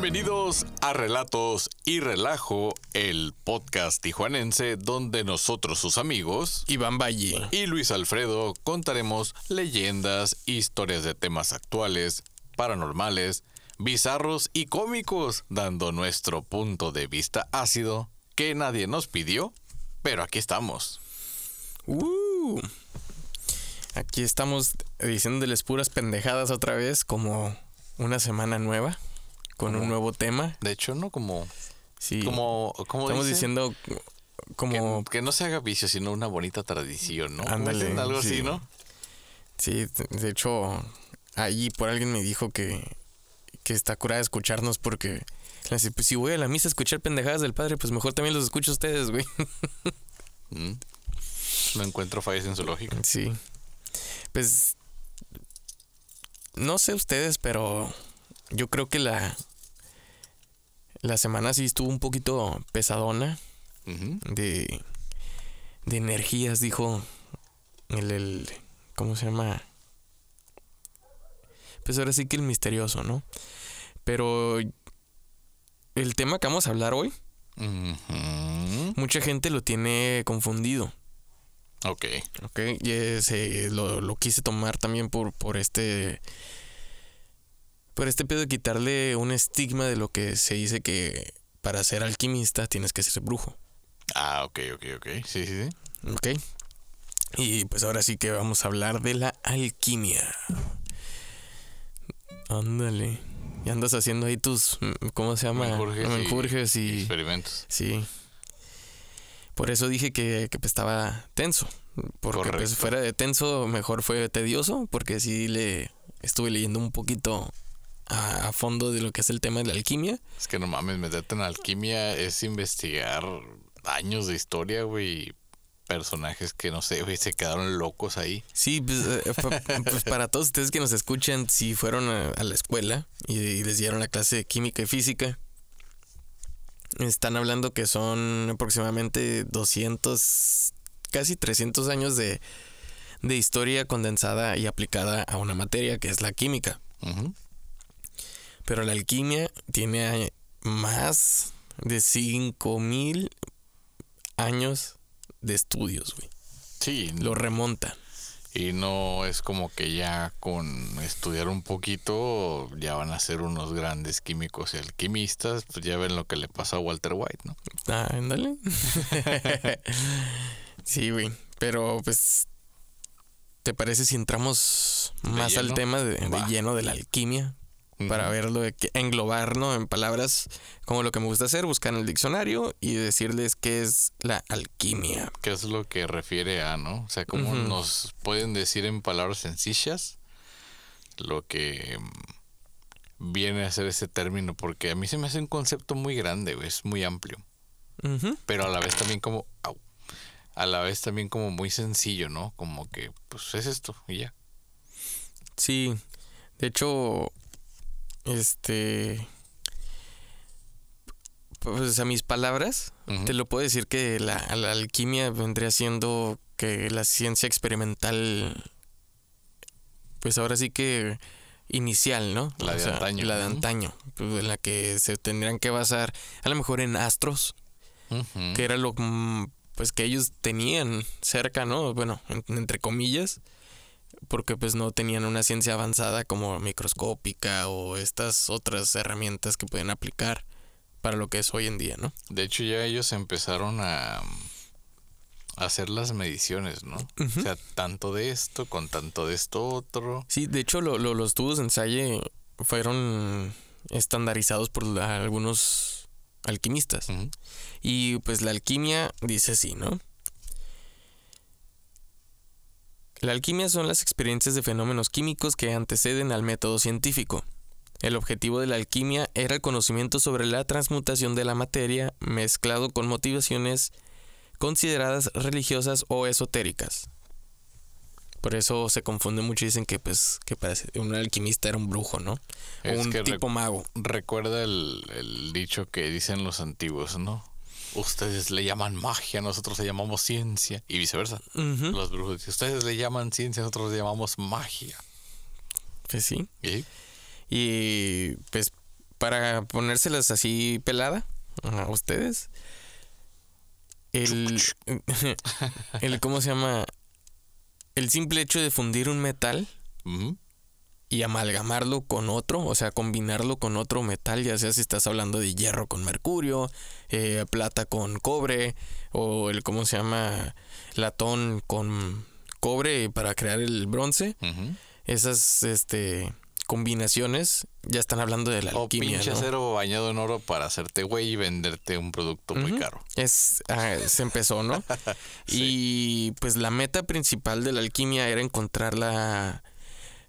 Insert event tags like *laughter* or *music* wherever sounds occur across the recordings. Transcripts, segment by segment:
Bienvenidos a Relatos y Relajo, el podcast tijuanense donde nosotros, sus amigos, Iván Valle. y Luis Alfredo contaremos leyendas, historias de temas actuales, paranormales, bizarros y cómicos, dando nuestro punto de vista ácido que nadie nos pidió, pero aquí estamos. Uh, aquí estamos diciéndoles puras pendejadas otra vez, como una semana nueva, con un nuevo tema. De hecho, no como... Sí. Como, como Estamos dice? diciendo como... que, que no se haga vicio, sino una bonita tradición, ¿no? ¿Cómo Ándale? Algo sí. así, ¿no? Sí, de hecho, allí por alguien me dijo que, que está curada de escucharnos porque... dice, Pues si voy a la misa a escuchar pendejadas del padre, pues mejor también los escucho a ustedes, güey. *laughs* Mm. No encuentro fallas en su lógica. Sí. Pues. No sé ustedes, pero. Yo creo que la. La semana sí estuvo un poquito pesadona de. De energías, dijo. El, el. ¿Cómo se llama? Pues ahora sí que el misterioso, ¿no? Pero. El tema que vamos a hablar hoy, mucha gente lo tiene confundido. Ok. Ok, y ese, lo, lo quise tomar también por, por este. Por este pedo de quitarle un estigma de lo que se dice que para ser alquimista tienes que ser brujo. Ah, ok, ok, ok. Sí, sí, sí. Ok. Y pues ahora sí que vamos a hablar de la alquimia. Ándale. Y andas haciendo ahí tus. ¿Cómo se llama? Menjurjes y- y. Experimentos. Sí. Por eso dije que, que, pues, estaba tenso. Porque pues fuera de tenso, mejor fue tedioso, porque sí le estuve leyendo un poquito a, a fondo de lo que es el tema de la alquimia. Es que no mames, meterte en alquimia es investigar años de historia, güey. y Personajes que no sé, güey, se quedaron locos ahí. Sí, pues, eh, *laughs* pues, para todos ustedes que nos escuchan, si fueron a, a la escuela y, y les dieron la clase de química y física, están hablando que son aproximadamente 200, casi 300 años de, de historia condensada y aplicada a una materia que es la química. Ujú. Pero la alquimia tiene más de 5000 años de estudios, güey. Sí, Lo remonta. y no es como que ya con estudiar un poquito ya van a ser unos grandes químicos y alquimistas. Pues ya ven lo que le pasó a Walter White, ¿no? Ah, ándale. *laughs* sí, güey. Pero pues, ¿te parece si entramos ¿De más al tema de, lleno de la alquimia? Para verlo, de que- englobar, ¿no? En palabras como lo que me gusta hacer, buscar en el diccionario y decirles qué es la alquimia. ¿Qué es lo que refiere a, no? O sea, ¿cómo Ujú. nos pueden decir en palabras sencillas lo que mm, viene a ser ese término? Porque a mí se me hace un concepto muy grande, es muy amplio. Pero a la vez también como... au, a la vez también como muy sencillo, ¿no? Como que, pues es esto y ya. Sí, de hecho, este, pues a mis palabras, te lo puedo decir que la, la alquimia vendría siendo que la ciencia experimental, pues ahora sí que inicial, ¿no? La de antaño. La de antaño, pues, en la que se tendrían que basar a lo mejor en astros, que era lo mm, pues que ellos tenían cerca, ¿no? Bueno, en- entre comillas, porque pues no tenían una ciencia avanzada como microscópica o estas otras herramientas que pueden aplicar para lo que es hoy en día, ¿no? De hecho, ya ellos empezaron a, hacer las mediciones, ¿no? O sea, tanto de esto con tanto de esto otro. Sí, de hecho lo- lo- los tubos de ensayo fueron estandarizados por algunos alquimistas. Y pues la alquimia dice así, ¿no? La alquimia son las experiencias de fenómenos químicos que anteceden al método científico. El objetivo de la alquimia era el conocimiento sobre la transmutación de la materia mezclado con motivaciones consideradas religiosas o esotéricas. Por eso se confunde mucho y dicen que pues que parece un alquimista era un brujo, ¿no? O un tipo mago. Recuerda el, el dicho que dicen los antiguos, ¿no? Ustedes le llaman magia, nosotros le llamamos ciencia. Y viceversa. Los brujos dicen, ustedes le llaman ciencia, nosotros le llamamos magia. Pues sí. ¿Y? Y pues para ponérselas así pelada a ustedes. El, *laughs* el, ¿cómo se llama? El simple hecho de fundir un metal Ujú. Y amalgamarlo con otro, o sea, combinarlo con otro metal, ya sea si estás hablando de hierro con mercurio, eh, plata con cobre, o el, ¿cómo se llama? Latón con cobre para crear el bronce. Esas, este, combinaciones ya están hablando de la O alquimia, pinche ¿no? acero bañado en oro para hacerte güey y venderte un producto muy caro. Es, ah, se empezó, ¿no? *laughs* Y pues la meta principal de la alquimia era encontrar la,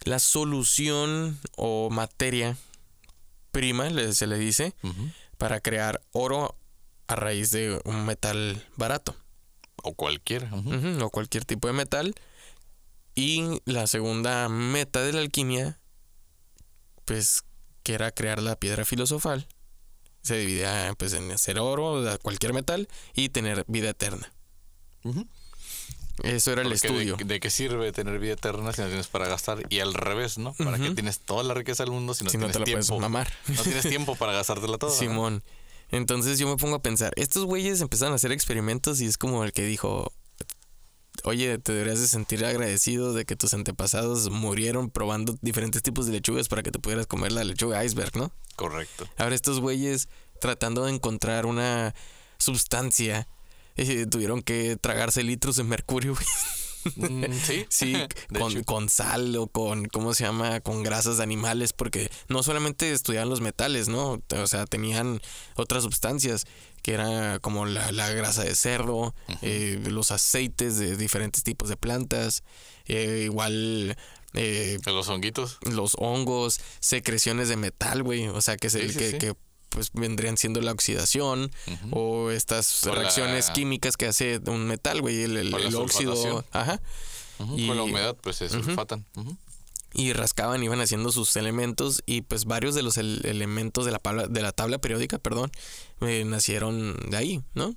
la solución o materia prima, se le dice, para crear oro a raíz de un metal barato O. Ujú, o cualquier tipo de metal. Y la segunda meta de la alquimia, pues que era crear la piedra filosofal. Se dividía pues en hacer oro, cualquier metal y tener vida eterna. Eso era el estudio. De, de qué sirve tener vida eterna si no tienes para gastar? Y al revés, ¿no? ¿Para qué Ujú. tienes toda la riqueza del mundo si no si no tienes te la puedes tiempo? mamar. No tienes tiempo para gastártela toda. ¿no? Simón. Entonces yo me pongo a pensar, estos güeyes empezaron a hacer experimentos y es como el que dijo, oye, te deberías de sentir agradecido de que tus antepasados murieron probando diferentes tipos de lechugas para que te pudieras comer la lechuga iceberg, ¿no? Correcto. Ahora estos güeyes tratando de encontrar una sustancia, *laughs* eh, tuvieron que tragarse litros de mercurio, güey. Mm, sí. *laughs* Sí, *laughs* con, con sal o con, ¿cómo se llama? Con grasas de animales, porque no solamente estudiaban los metales, ¿no? O sea, tenían otras sustancias, que era como la, la grasa de cerdo, eh, los aceites de diferentes tipos de plantas, eh, igual eh, los honguitos. los hongos, secreciones de metal, güey, o sea, que, se, Sí, sí, que, sí. que, pues vendrían siendo la oxidación o estas O la- reacciones químicas que hace un metal, güey, el, óxido, ajá. Y- Con la humedad, pues se sulfatan. Y rascaban, iban haciendo sus elementos y pues varios de los el- elementos de la, tabla, de la tabla periódica, perdón, eh, nacieron de ahí, ¿no?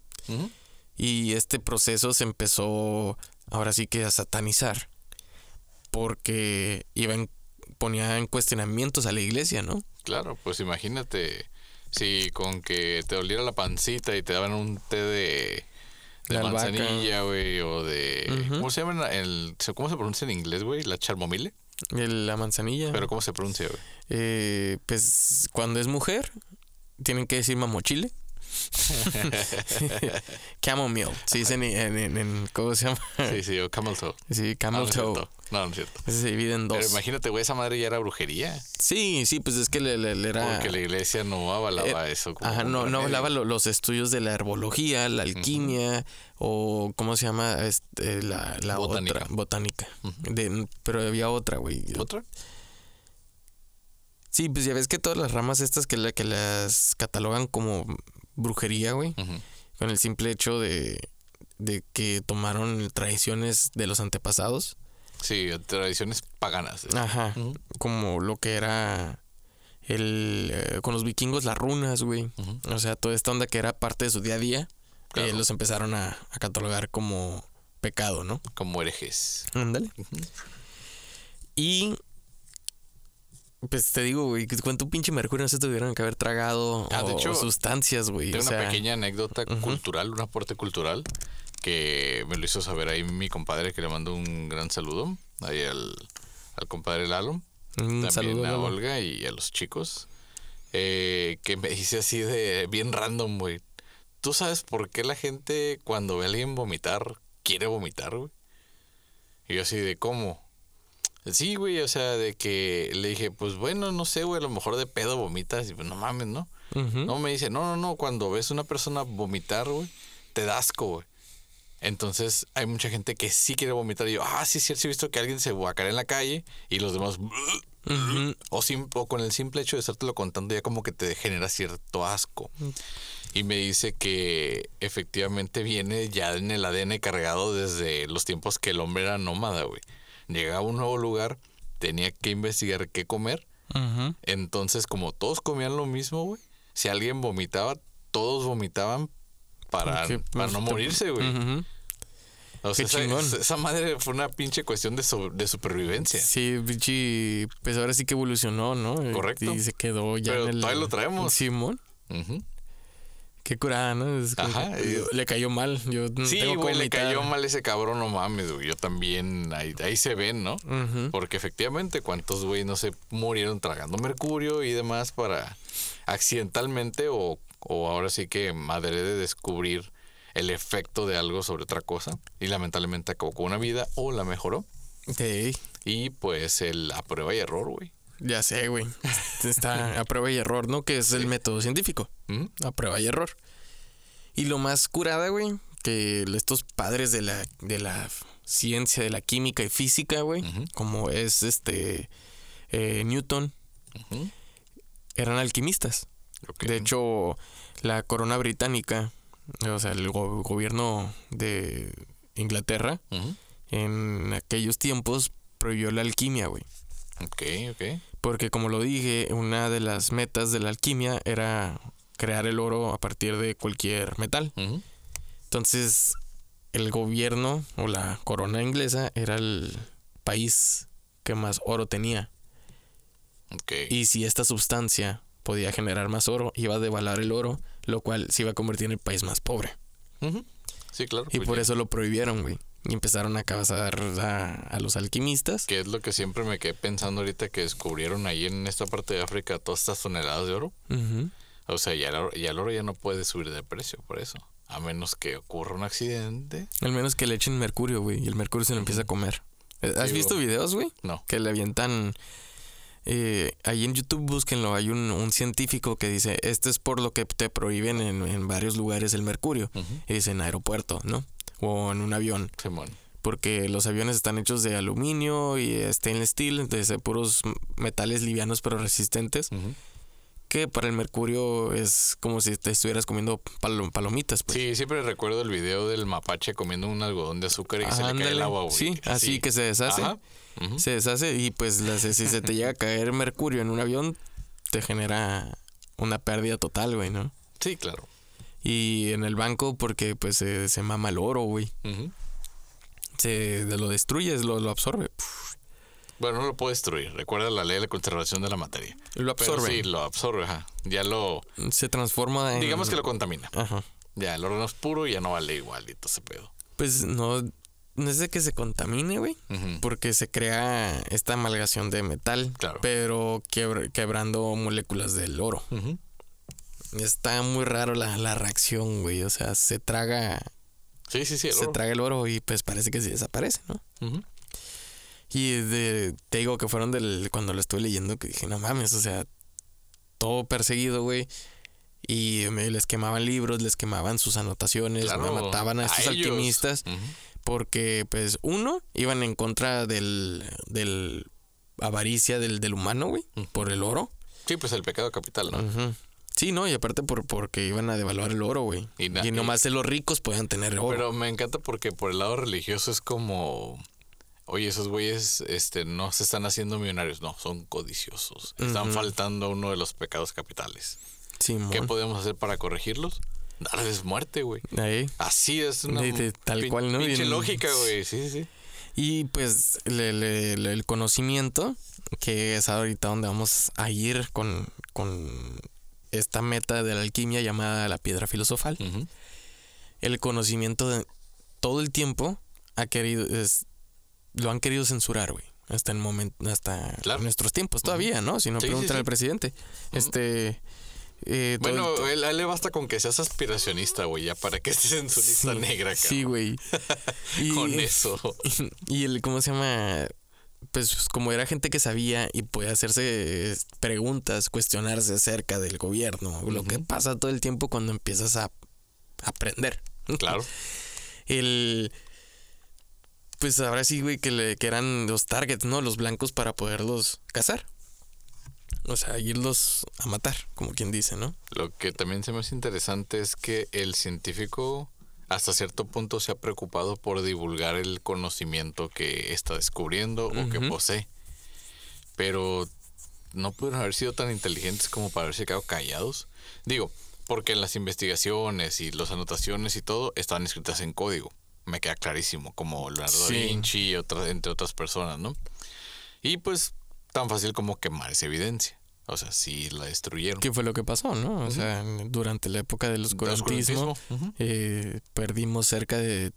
Y este proceso se empezó ahora sí que a satanizar porque iban ponía en cuestionamientos a la iglesia, ¿no? Claro, pues imagínate si con que te doliera la pancita y te daban un té de, de De albahaca. manzanilla, güey, o de... ¿Cómo se llama? El, ¿Cómo se pronuncia en inglés, güey? La charmomile. El- la manzanilla. Pero ¿cómo se pronuncia, güey? Eh, pues cuando es mujer, tienen que decir mamochile. *laughs* camel milk. Se dice en, en- ¿Cómo se llama? Sí, sí, o camel toe. Sí, No, no camel toe. cierto. No, no es cierto. Se divide en Pero dos. imagínate, güey, esa madre ya era brujería. Sí, sí, pues es que le, le- le era. Porque la iglesia no avalaba eso. como Ajá, no, no lo- los estudios de la herbología, la alquimia o cómo se llama este, la, la Botánica. otra botánica. De- pero había otra, güey. ¿Otra? Sí, pues ya ves que todas las ramas estas que, la, que las catalogan como brujería, güey, con el simple hecho de, de que tomaron tradiciones de los antepasados. Sí, tradiciones paganas. Ajá, como lo que era el eh, con los vikingos las runas, güey. O sea, toda esta onda que era parte de su día a día, Claro. eh, los empezaron a, a catalogar como pecado, ¿no? Como herejes. Ándale. Y pues te digo, güey, cuánto pinche mercurio no se tuvieron que haber tragado Ah, de o sustancias, güey. Tengo o una pequeña anécdota cultural, un aporte cultural que me lo hizo saber ahí mi compadre que le mando un gran saludo ahí al, al compadre Lalo, Un también saludo a Lalo. Olga y a los chicos eh, que me dice así de bien random, güey. ¿Tú sabes por qué la gente cuando ve a alguien vomitar quiere vomitar, güey? Y yo así de cómo. Sí, güey, o sea, de que le dije, pues bueno, no sé, güey, a lo mejor de pedo vomitas y pues no mames, ¿no? No, me dice, no, no, no, cuando ves una persona vomitar, güey, te da asco, güey. Entonces hay mucha gente que sí quiere vomitar. Y yo, ah, sí, sí, sí, he visto que alguien se guacarea en la calle y los demás... O, sim- o con el simple hecho de estártelo contando ya como que te genera cierto asco. Y me dice que efectivamente viene ya en el ADN cargado desde los tiempos que el hombre era nómada, güey. Llegaba a un nuevo lugar, tenía que investigar qué comer. Ujú. Entonces, como todos comían lo mismo, güey, si alguien vomitaba, todos vomitaban para, para no morirse, güey. Ujú. O sea, esa, madre fue una pinche cuestión de, so- de supervivencia. Sí, pinche, pues ahora sí que evolucionó, ¿no? Correcto. Y se quedó ya Pero en el... todavía lo traemos. Simón. Ujú. Qué curada, ¿no? Es Ajá, que- le cayó mal. Yo no Sí, tengo güey, le cayó mal ese cabrón, no mames, güey. Yo también, ahí, ahí se ven, ¿no? Ujú. Porque efectivamente, ¿cuántos güey no se murieron tragando mercurio y demás para accidentalmente o, o ahora sí que madre de descubrir el efecto de algo sobre otra cosa y lamentablemente acabó con una vida o la mejoró? Sí, Y pues el a prueba y error, güey. Ya sé, güey. Está *laughs* a prueba y error, ¿no? Que es el método científico. A prueba y error. Y lo más curada, güey, que estos padres de la, de la ciencia, de la química y física, güey, como es este eh, Newton, eran alquimistas. De hecho, la corona británica, o sea, el go- gobierno de Inglaterra, en aquellos tiempos prohibió la alquimia, güey. Ok, ok. Porque como lo dije, una de las metas de la alquimia era crear el oro a partir de cualquier metal. Entonces, el gobierno o la corona inglesa era el país que más oro tenía. Ok. Y si esta sustancia podía generar más oro, iba a devaluar el oro, lo cual se iba a convertir en el país más pobre. Ujú. Sí, claro. Y pues por ya. eso lo prohibieron, güey. Y empezaron a cazar a, a los alquimistas. Que es lo que siempre me quedé pensando ahorita que descubrieron ahí en esta parte de África todas estas toneladas de oro. O sea, ya el oro, ya el oro ya no puede subir de precio por eso. A menos que ocurra un accidente. Al menos que le echen mercurio, güey. Y el mercurio se lo empieza a comer. Eh, ¿Has visto videos, güey? No. Que le avientan... eh, ahí en YouTube búsquenlo. Hay un, un científico que dice, esto es por lo que te prohíben en, en varios lugares el mercurio. Y dice en aeropuerto, ¿no? O en un avión. Simón. Porque los aviones están hechos de aluminio y stainless steel, de puros metales livianos pero resistentes. Que para el mercurio es como si te estuvieras comiendo palo- palomitas, pues. Sí, siempre recuerdo el video del mapache comiendo un algodón de azúcar y se le cae el Ándale. agua, güey. Sí, así que se deshace. Ajá. Se deshace y pues las- si se te llega a caer mercurio en un avión, te genera una pérdida total, güey, ¿no? Sí, claro. Y en el banco porque pues se, se mama el oro, güey. Se lo destruyes, lo, lo absorbe. Bueno, no lo puede destruir. Recuerda la ley de la conservación de la materia. Lo Pero absorbe. sí, lo absorbe, ajá. Ya lo... Se transforma en... Digamos que lo contamina. Ajá. Ya, el oro no es puro y ya no vale igualito ese pedo. Pues no, no es de que se contamine, güey. Porque se crea esta amalgación de metal, Claro. pero quebr- quebrando moléculas del oro. Ujú. Está muy raro la, la reacción, güey. O sea, se traga, Sí, sí, sí. se oro. traga el oro y pues parece que sí desaparece, ¿no? Y de, te digo que fueron del, cuando lo estuve leyendo que dije, no mames, o sea, todo perseguido, güey. Y me, les quemaban libros, les quemaban sus anotaciones, Claro, me mataban a estos alquimistas. Porque, pues, uno, iban en contra del, del avaricia del, del humano, güey, por el oro. Sí, pues el pecado capital, ¿no? Ujú. Sí, no, y aparte por, porque iban a devaluar el oro, güey. Y Y, nomás los ricos podían tener oro. Pero me encanta porque por el lado religioso es como, oye, esos güeyes este, no se están haciendo millonarios, no, son codiciosos. Están Ujú. faltando a uno de los pecados capitales. Simón. ¿Qué podemos hacer para corregirlos? Darles muerte, güey. Ahí. Así es una De- de- tal cual, ¿no? pinche Bien- lógica, güey. Sí, sí, sí. Y pues le- le- le- el conocimiento, que es ahorita donde vamos a ir con, con esta meta de la alquimia llamada la piedra filosofal. El conocimiento de todo el tiempo ha querido, es, lo han querido censurar, güey. Hasta el momento, hasta Claro. nuestros tiempos todavía, ¿no? Si no, Sí, sí, pregúntale sí. al presidente. Este. eh, el- Bueno, él, a él le basta con que seas aspiracionista, güey, ya para que estés en su lista sí, negra, Sí, cabrón. güey. *laughs* Y- Con eso. *laughs* Y el, ¿cómo se llama? Pues como era gente que sabía y podía hacerse preguntas, cuestionarse acerca del gobierno, lo que pasa todo el tiempo cuando empiezas a aprender. *laughs* Claro. El. Pues ahora sí, güey, que, le, que eran los targets, ¿no? Los blancos para poderlos cazar. O sea, irlos a matar, como quien dice, ¿no? Lo que también se me hace interesante es que el científico hasta cierto punto se ha preocupado por divulgar el conocimiento que está descubriendo o que posee. Pero no pudieron haber sido tan inteligentes como para haberse quedado callados. Digo, porque en las investigaciones y las anotaciones y todo estaban escritas en código. me queda clarísimo, como Leonardo Sí. da Vinci y otras, entre otras personas, ¿no? Y pues tan fácil como quemar esa evidencia. O sea, sí la destruyeron. ¿Qué fue lo que pasó, no? O sea, durante la época del oscurantismo, Oscurantismo, eh, perdimos cerca de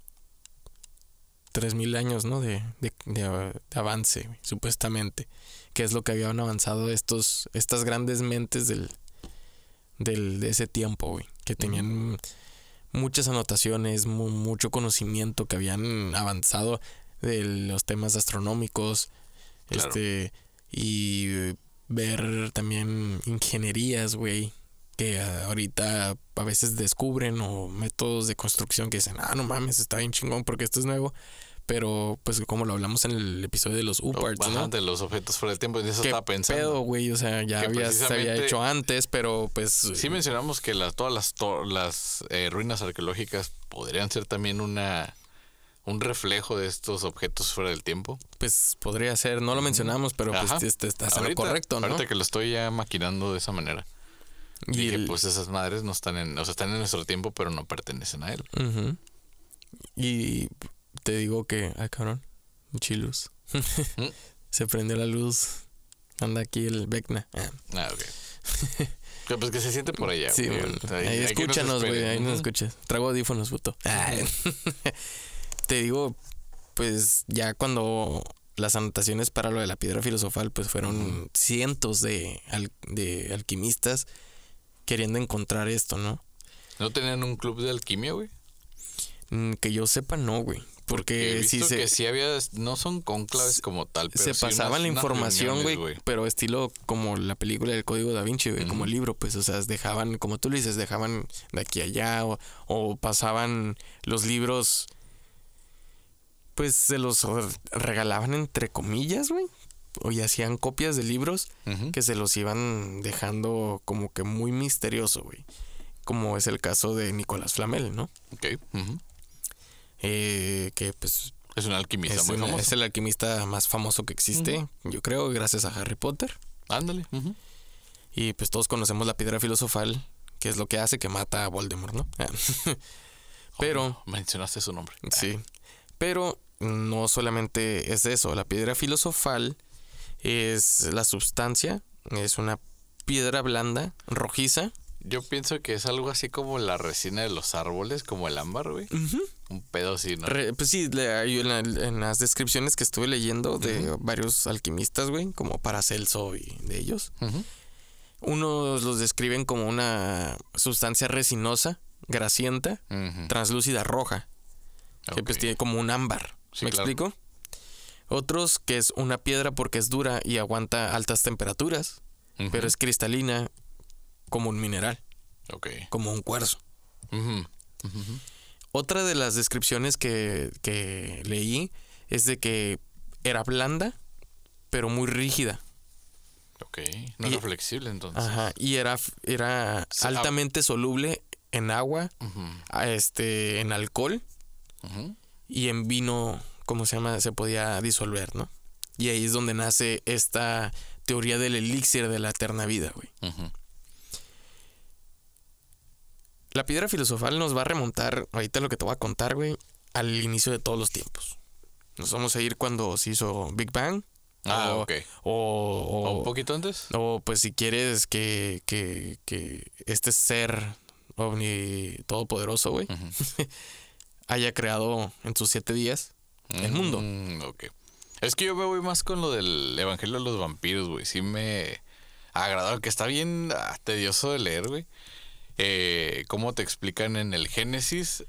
3.000 años, ¿no? De, de- de av- de avance, supuestamente. Que es lo que habían avanzado estos, estas grandes mentes del, del, de ese tiempo, güey. Que tenían muchas anotaciones, mu- mucho conocimiento, que habían avanzado de los temas astronómicos. Claro. Este. Y ver también ingenierías, güey. Que ah, ahorita a veces descubren o métodos de construcción que dicen, ah, no mames, está bien chingón porque esto es nuevo. Pero, pues, como lo hablamos en el episodio de los U-Parts, Ajá, ¿no? de los objetos fuera del tiempo. En eso ¿Qué estaba pensando. pedo, güey? O sea, ya había, se había hecho antes, pero pues. Sí mencionamos que las, todas las, to- las eh, ruinas arqueológicas podrían ser también una un reflejo de estos objetos fuera del tiempo. Pues podría ser, no lo mencionamos, pero pues este, estás en lo correcto, ¿no? Ahorita que lo estoy ya maquinando de esa manera. Y el- pues esas madres no están en, o sea, están en nuestro tiempo, pero no pertenecen a él. Y te digo que, ay cabrón, chilus. Mm. *laughs* Se prendió la luz. Anda aquí el Vecna. Ah, ok. Que, pues que se siente por allá. sí, güey. bueno. Ahí- Ahí, ahí que nos escúchanos, güey. Ahí nos escuchas. Trago audífonos, puto. Ay. *laughs* te digo, pues ya cuando las anotaciones para lo de la piedra filosofal, pues fueron cientos de, al- de alquimistas queriendo encontrar esto, ¿no? ¿No tenían un club de alquimia, güey? Mm, Que yo sepa, no, güey. Porque si se, que sí había, no son conclaves como tal, pero se sí pasaban unas- la información, güey, pero estilo como la película del Código da Vinci, güey, como el libro, pues, o sea, dejaban, como tú le dices, dejaban de aquí a allá o, o pasaban los libros, pues se los re- regalaban entre comillas, güey, o y hacían copias de libros que se los iban dejando como que muy misterioso, güey, como es el caso de Nicolás Flamel, ¿no? Ok. Eh, que pues Es un alquimista es, muy famoso. es el alquimista más famoso que existe, yo creo, gracias a Harry Potter. Ándale. Y pues todos conocemos la piedra filosofal, que es lo que hace que mata a Voldemort, ¿no? *laughs* Pero, Oh, mencionaste su nombre. sí. Pero no solamente es eso, la piedra filosofal es la sustancia, es una piedra blanda, rojiza. Yo pienso que es algo así como la resina de los árboles, como el ámbar, güey. Un pedo así, ¿no? Re- pues sí, le- en, la- en las descripciones que estuve leyendo de varios alquimistas, güey, como Paracelso y de ellos. Ujú. Unos los describen como una sustancia resinosa, grasienta, translúcida roja, que pues tiene como un ámbar. Sí, ¿Me claro. explico? Otros que es una piedra porque es dura y aguanta altas temperaturas, pero es cristalina como un mineral, Ok. como un cuarzo. Otra de las descripciones que, que leí es de que era blanda, pero muy rígida. Ok. No Y- era flexible entonces. Ajá. Y era, era Sí, ah. altamente soluble en agua, este, en alcohol. Y en vino, ¿cómo se llama? Se podía disolver, ¿no? Y ahí es donde nace esta teoría del elixir de la eterna vida, güey. La piedra filosofal nos va a remontar, ahorita lo que te voy a contar, güey, al inicio de todos los tiempos. Nos vamos a ir cuando se hizo Big Bang. Ah, o, ok. O, ¿O o- un poquito antes? o, pues si quieres que, que, que este ser ovni todopoderoso, güey. *laughs* haya creado en sus siete días el mundo. Mm, ok. Es que yo me voy más con lo del Evangelio de los Vampiros, güey. Sí me ha agradado, que está bien ah, tedioso de leer, güey. Eh, ¿Cómo te explican en el Génesis?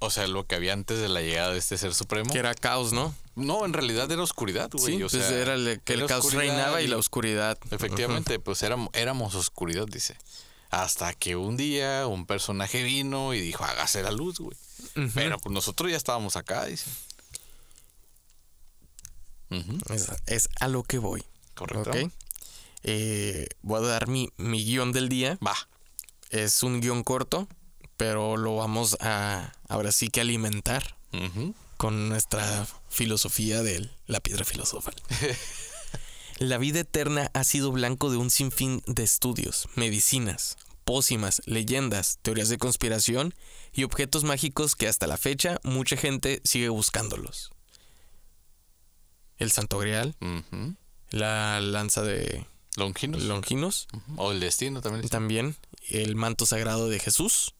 O sea, lo que había antes de la llegada de este ser supremo. Que era caos, ¿no? No, en realidad era oscuridad, güey. Sí, o pues era el, que el caos reinaba y la oscuridad. Efectivamente, pues éramos, éramos oscuridad, dice. Hasta que un día un personaje vino y dijo, hágase la luz, güey. Pero pues nosotros ya estábamos acá, dice. Ujú, Es, es a lo que voy. Correcto. Eh, voy a dar mi, mi guion del día. Va. Es un guion corto, pero lo vamos a ahora sí que alimentar con nuestra filosofía de la piedra filosofal. *laughs* La vida eterna ha sido blanco de un sinfín de estudios, medicinas, pócimas, leyendas, teorías de conspiración y objetos mágicos que hasta la fecha mucha gente sigue buscándolos. El Santo Grial, la lanza de Longinos. O el destino también. también el manto sagrado de Jesús,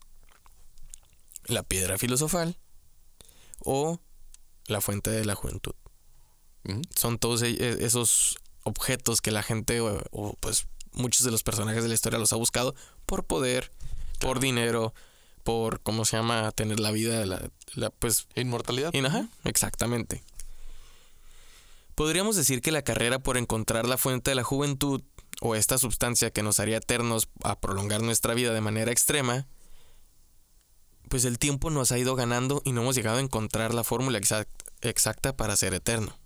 la piedra filosofal o la fuente de la juventud. Son todos e- e- esos objetos que la gente o, o, pues muchos de los personajes de la historia los ha buscado por poder, por dinero, por cómo se llama tener la vida, la, la, pues Inmortalidad. y ajá, exactamente. Podríamos decir que la carrera por encontrar la fuente de la juventud o esta sustancia que nos haría eternos a prolongar nuestra vida de manera extrema, pues el tiempo nos ha ido ganando y no hemos llegado a encontrar la fórmula exact- exacta para ser eterno.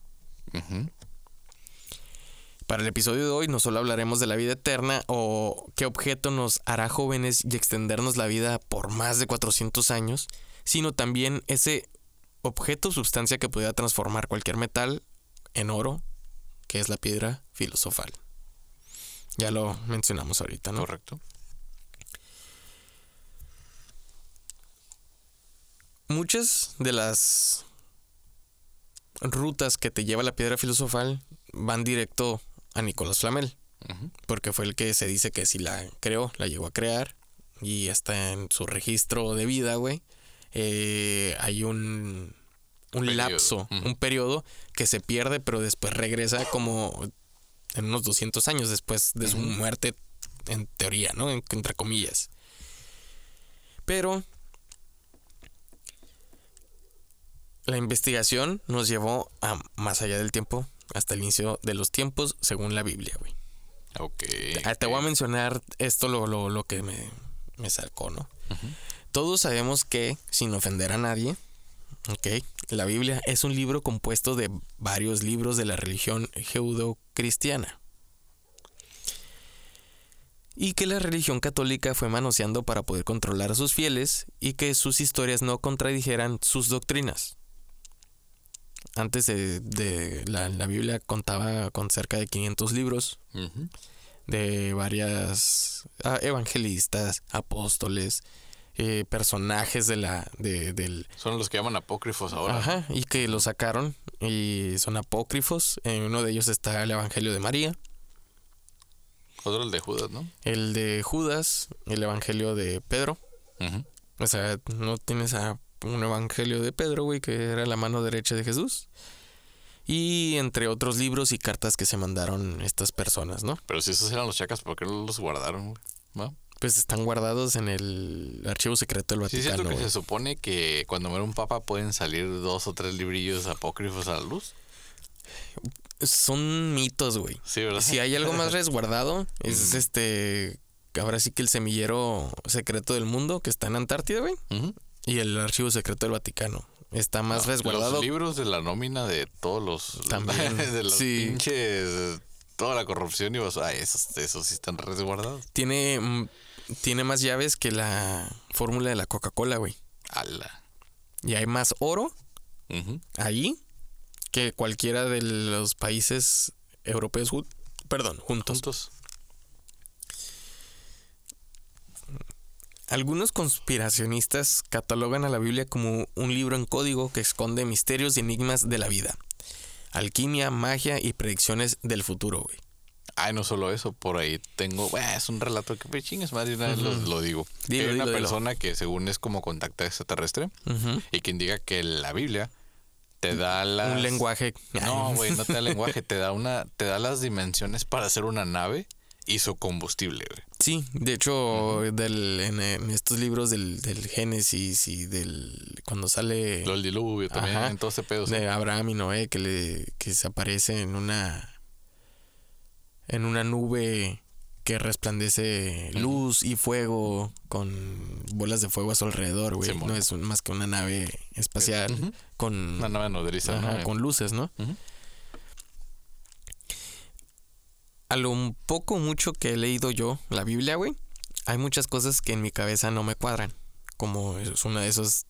Para el episodio de hoy no solo hablaremos de la vida eterna o qué objeto nos hará jóvenes y extendernos la vida por más de 400 años, sino también ese objeto o sustancia que pudiera transformar cualquier metal en oro, que es la piedra filosofal. Ya lo mencionamos ahorita, ¿no? Correcto. Muchas de las rutas que te lleva la piedra filosofal van directo a Nicolás Flamel. Porque fue el que se dice que si la creó, la llegó a crear y está en su registro de vida, güey. eh, hay un, un Periodo. lapso, un periodo que se pierde, pero después regresa como en unos 200 años después de su muerte, en teoría, ¿no? En- entre comillas. Pero la investigación nos llevó a más allá del tiempo, hasta el inicio de los tiempos, según la Biblia, güey. Ok. Ah, Te voy a mencionar esto lo, lo, lo que me, me sacó, ¿no? Todos sabemos que, sin ofender a nadie, ok, la Biblia es un libro compuesto de varios libros de la religión judeocristiana. Y que la religión católica fue manoseando para poder controlar a sus fieles y que sus historias no contradijeran sus doctrinas. Antes de, de la, la Biblia contaba con cerca de 500 libros, de varias ah, evangelistas, apóstoles, eh, personajes de la de, del Son los que llaman apócrifos ahora. ajá y que lo sacaron y son apócrifos. En uno de ellos está el Evangelio de María, Otro el de Judas, ¿no? el de Judas, el Evangelio de Pedro. O sea, no tienes a un Evangelio de Pedro, güey, que era la mano derecha de Jesús. Y entre otros libros y cartas que se mandaron estas personas, ¿no? Pero si esos eran los chacas, ¿por qué los guardaron, güey? ¿No? Pues están guardados en el archivo secreto del Sí, es cierto Vaticano. que se supone que cuando muere un papa pueden salir dos o tres librillos apócrifos a la luz. Son mitos, güey. Sí, ¿verdad? Si hay algo más *laughs* resguardado, es Mm. este. Ahora sí que el semillero secreto del mundo que está en Antártida, güey. Ujú. Y el archivo secreto del Vaticano. Está más No, resguardado. Los libros de la nómina de todos los. *laughs* También, de los sí. pinches. Toda la corrupción y vas. Ah, esos, esos sí están resguardados. Tiene, mm, tiene más llaves que la fórmula de la Coca-Cola, güey. Ala. Y hay más oro ahí que cualquiera de los países europeos, perdón, juntos. Juntos. Algunos conspiracionistas catalogan a la Biblia como un libro en código que esconde misterios y enigmas de la vida, alquimia, magia y predicciones del futuro, güey. Ay, no solo eso, por ahí tengo, bueno, es un relato que pues, chingas madre, una vez lo, digo. Dilo, Hay una dilo, dilo. persona que según es como contacta extraterrestre y que indica que la Biblia te da las... Un lenguaje. No, güey, no te da lenguaje, te da una, te da las dimensiones para hacer una nave su combustible, güey. Sí, de hecho, del, en, en estos libros del, del Génesis y del. cuando sale Lo del diluvio también, Ajá. en todo ese pedo. sí. de Abraham y Noé, que le que se aparece en una. en una nube que resplandece luz y fuego con bolas de fuego a su alrededor, güey. No es un- más que una nave espacial con, Una nave nodriza, ajá, ¿no? con luces, ¿no? A lo poco mucho que he leído yo la Biblia, güey, hay muchas cosas que en mi cabeza no me cuadran. Como es una de esas,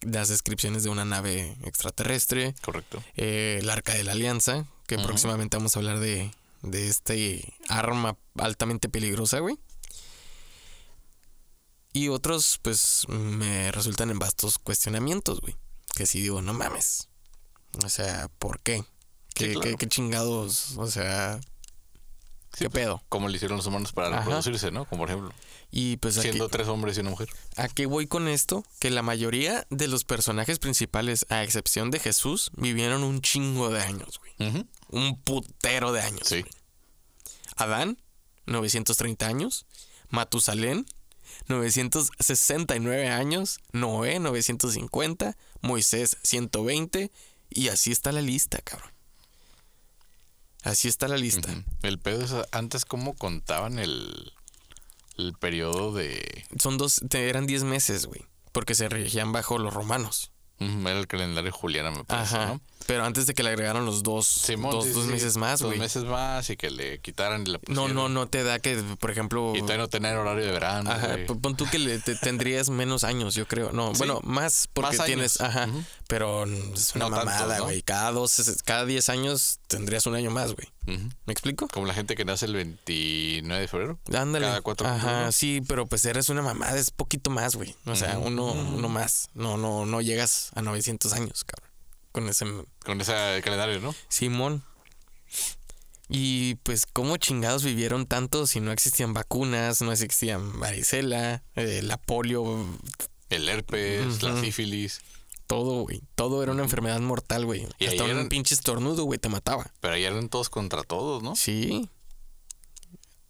las descripciones de una nave extraterrestre, Correcto. eh, el arca de la alianza, que próximamente vamos a hablar de, de este arma altamente peligrosa, güey. Y otros, pues, me resultan en vastos cuestionamientos, güey. Que sí digo, no mames. O sea, ¿por qué? ¿Qué, Sí, claro. qué- qué chingados? O sea, Sí, ¿qué pues, pedo? Como lo hicieron los humanos para Ajá. reproducirse, ¿no? Como por ejemplo, Y pues aquí, siendo tres hombres y una mujer. ¿A qué voy con esto? Que la mayoría de los personajes principales, a excepción de Jesús, vivieron un chingo de años, güey. Un putero de años. Sí. güey. Adán, 930 años. Matusalén, 969 años. Noé, 950. Moisés, 120. Y así está la lista, cabrón. Así está la lista. El pedo es antes cómo contaban el, el periodo de... Son dos, te- eran 10 meses, güey. Porque se regían bajo los romanos. Era el calendario juliano, me parece, Ajá. ¿no? Pero antes de que le agregaron los dos, Simón, dos, sí, dos sí, meses más, Dos güey. meses más y que le quitaran y la No, no, no te da que, por ejemplo. Y todavía no tener horario de verano. Ajá, pon tú que le, te- tendrías menos años, yo creo. No, Sí. bueno, más porque Más tienes, ajá, pero es una No mamada, ¿no? güey. Cada dos, cada 10 años tendrías un año más, güey. ¿Me explico? Como la gente que nace el 29 de febrero. Ándale. Cada cuatro Ajá, sí, pero pues eres una mamada, es poquito más, güey. O sea, uno, uno más. No, no, no llegas a 900 años, cabrón. Con ese Con ese calendario, ¿no? Simón. Y pues, ¿cómo chingados vivieron tanto si no existían vacunas, no existían varicela, eh, la polio, El herpes, la sífilis. todo, güey? Todo era una enfermedad mortal, güey. Y Hasta un eran- pinche estornudo, güey, te mataba. Pero ahí eran todos contra todos, ¿no? Sí.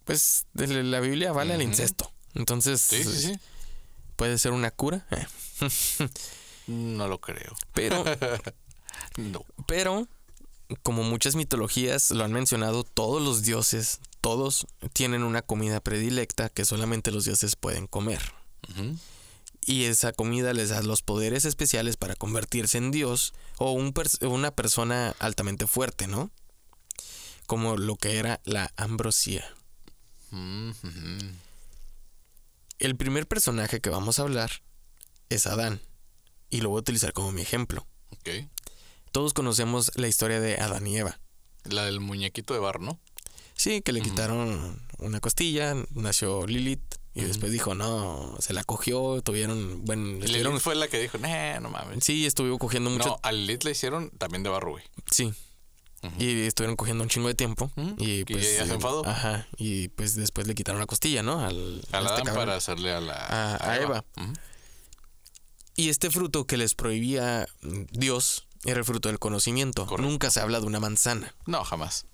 Pues de la Biblia vale al Ujú. incesto. Entonces, Sí, sí, sí. puede ser una cura. No lo creo. Pero *laughs* No. Pero, como muchas mitologías lo han mencionado, todos los dioses, todos tienen una comida predilecta que solamente los dioses pueden comer. Y esa comida les da los poderes especiales para convertirse en dios o un pers- una persona altamente fuerte, ¿no? Como lo que era la ambrosía. El primer personaje que vamos a hablar es Adán. Y lo voy a utilizar como mi ejemplo. Ok. Todos conocemos la historia de Adán y Eva. La del muñequito de bar, ¿no? Sí, que le quitaron una costilla, nació Lilith y después dijo, no, se la cogió, tuvieron buen... Lilith fue la que dijo, nah, no mames. sí, estuvo cogiendo mucho... No, a Lilith le hicieron también de barro, güey. Sí. Y estuvieron cogiendo un chingo de tiempo. Y Y pues... ella se eh, enfadó. Ajá. Y pues después le quitaron la costilla, ¿no? Al, A la este para hacerle a la... A- a Eva. Y este fruto que les prohibía Dios era el fruto del conocimiento. Correcto. Nunca se habla de una manzana. No, jamás.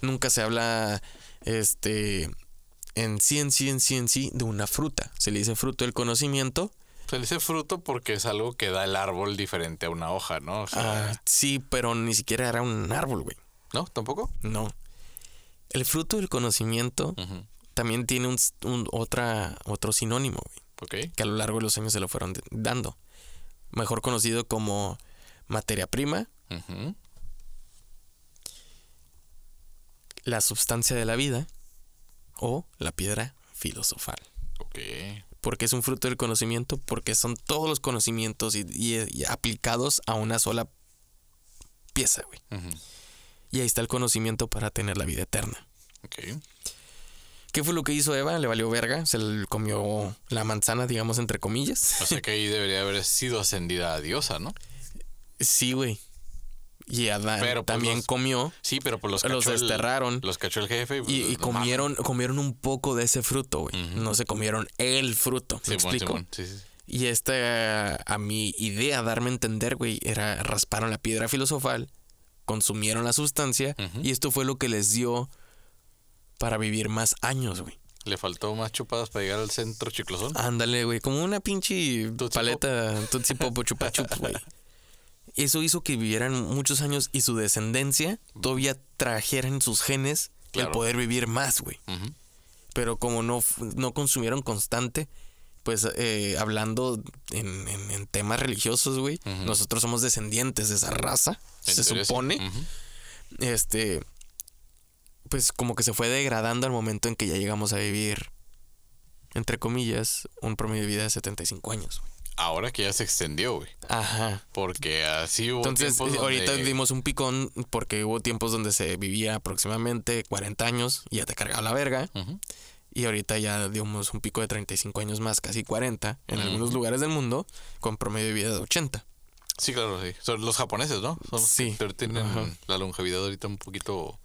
Nunca se habla, este, en sí, en sí, en sí, en sí, de una fruta. Se le dice fruto del conocimiento. Se le dice fruto porque es algo que da el árbol diferente a una hoja, ¿no? O sea, Ah, sí, pero ni siquiera era un árbol, güey. ¿No? ¿Tampoco? No. El fruto del conocimiento también tiene un, un- otra, otro sinónimo, güey, Ok. que a lo largo de los años se lo fueron dando. Mejor conocido como materia prima, la sustancia de la vida o la piedra filosofal. Ok. porque es un fruto del conocimiento, porque son todos los conocimientos y, y- y aplicados a una sola pieza, güey. Y ahí está el conocimiento para tener la vida eterna. Ok. ¿Qué fue lo que hizo Eva? Le valió verga, se le comió la manzana, digamos, entre comillas. O sea que ahí debería haber sido ascendida a diosa, ¿no? Sí, güey. Y Adán Pero, pues, también los- comió Sí, pero pues los Los el- desterraron. los cachó el jefe. pues, y, y no comieron, comieron un poco de ese fruto, güey. No se comieron el fruto. ¿Me explico? Sí, sí. Y esta, a mi idea, darme a entender, güey, era rasparon la piedra filosofal, consumieron la sustancia y esto fue lo que les dio para vivir más años, güey. Le faltó más chupadas para llegar al centro chiclosón. Ándale, güey, como una pinche paleta Tootsie Pop o Chupa güey. *laughs* Eso hizo que vivieran muchos años y su descendencia todavía trajera en sus genes Claro. el poder vivir más, güey. Pero como no, no consumieron constante, pues eh, hablando en, en- en temas religiosos, güey, nosotros somos descendientes de esa raza, se teoría supone. Este, pues como que se fue degradando al momento en que ya llegamos a vivir, entre comillas, un promedio de vida de 75 años. güey. Ahora que ya se extendió, güey. Ajá. Porque así hubo Entonces, tiempos eh, ahorita donde- dimos un picón porque hubo tiempos donde se vivía aproximadamente 40 años y ya te cargaba la verga. Ujú. Y ahorita ya dimos un pico de 35 años más, casi 40, en algunos lugares del mundo, con promedio de vida de 80. Sí, claro, sí. Son los japoneses, ¿no? Son los Sí. que tienen Ajá. la longevidad ahorita un poquito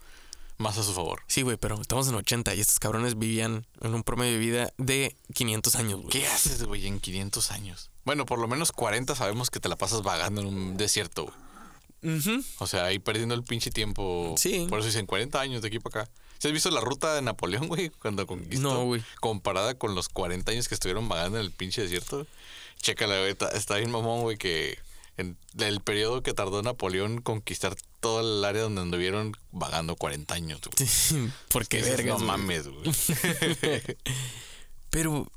más a su favor. Sí, güey, pero estamos en 80 y estos cabrones vivían en un promedio de vida de 500 años, güey. ¿Qué haces, güey, en 500 años? Bueno, por lo menos 40 sabemos que te la pasas vagando en un desierto, güey. Ujú. O sea, ahí perdiendo el pinche tiempo. Sí. Por eso dicen 40 años de aquí para acá. ¿Sí has visto la ruta de Napoleón, güey? Cuando conquistó. No, güey. Comparada con los 40 años que estuvieron vagando en el pinche desierto. Chécala, güey. Está, está bien mamón, güey, que en el periodo que tardó Napoleón conquistar todo el área donde anduvieron vagando 40 años, güey. *laughs* Porque Dices, vergas, No mames, güey. *laughs* Pero,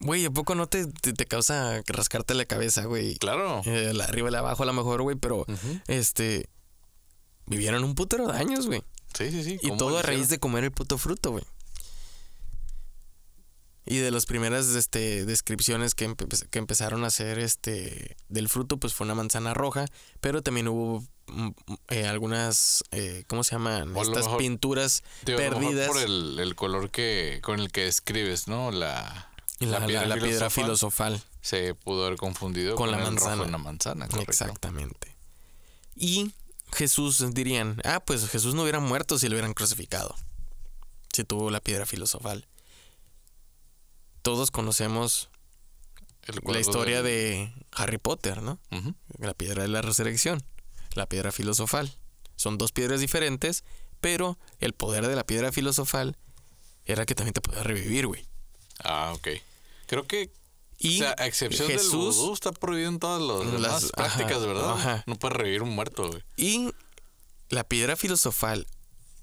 güey, ¿a poco no te, te, te causa rascarte la cabeza, güey? claro. Eh, la arriba y la abajo a lo mejor, güey, pero este vivieron un putero de años, güey. Sí, sí, sí. Y ¿cómo todo a raíz de comer el puto fruto, güey. Y de las primeras este, descripciones que, empe- que empezaron a hacer este, del fruto, pues fue una manzana roja, pero también hubo mm, eh, algunas, eh, ¿cómo se llaman? O Estas mejor- pinturas Digo, perdidas. por el, el color que con el que escribes, ¿no? La, la, la- piedra filosofal. se pudo haber confundido Con con, la el rojo manzana. una manzana, correcto. Exactamente. Y Jesús dirían, ah, pues Jesús no hubiera muerto si lo hubieran crucificado. Si tuvo la piedra filosofal. Todos conocemos la historia de Harry Potter, ¿no? La piedra de la resurrección, la piedra filosofal. Son dos piedras diferentes, pero el poder de la piedra filosofal era que también te podía revivir, güey. Ah, ok. Creo que, Y o sea, a excepción del Jesús vudú, está prohibido en todas las Las- demás prácticas, ajá, ¿verdad? ajá. No puedes revivir un muerto, güey. Y la piedra filosofal,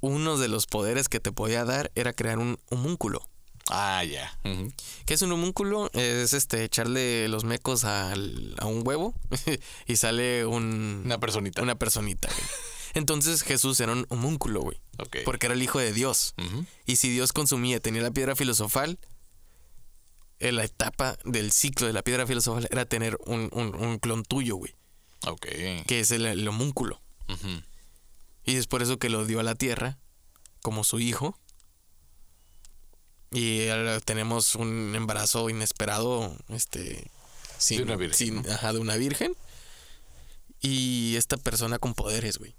uno de los poderes que te podía dar era crear un homúnculo. Ah, ya. Ujú. ¿Qué es un homúnculo? Es este echarle los mecos al- a un huevo *laughs* y sale un, Una personita. una personita. güey. Entonces Jesús era un homúnculo, güey. Porque era el hijo de Dios. Y si Dios consumía, tenía la piedra filosofal, la etapa del ciclo de la piedra filosofal era tener un, un- un clon tuyo, güey. Ok. Que es el, el homúnculo. Ujú. Y es por eso que lo dio a la tierra como su hijo. Y ahora tenemos un embarazo inesperado, este, sin, De una virgen, ajá, de una virgen. Y esta persona con poderes, güey,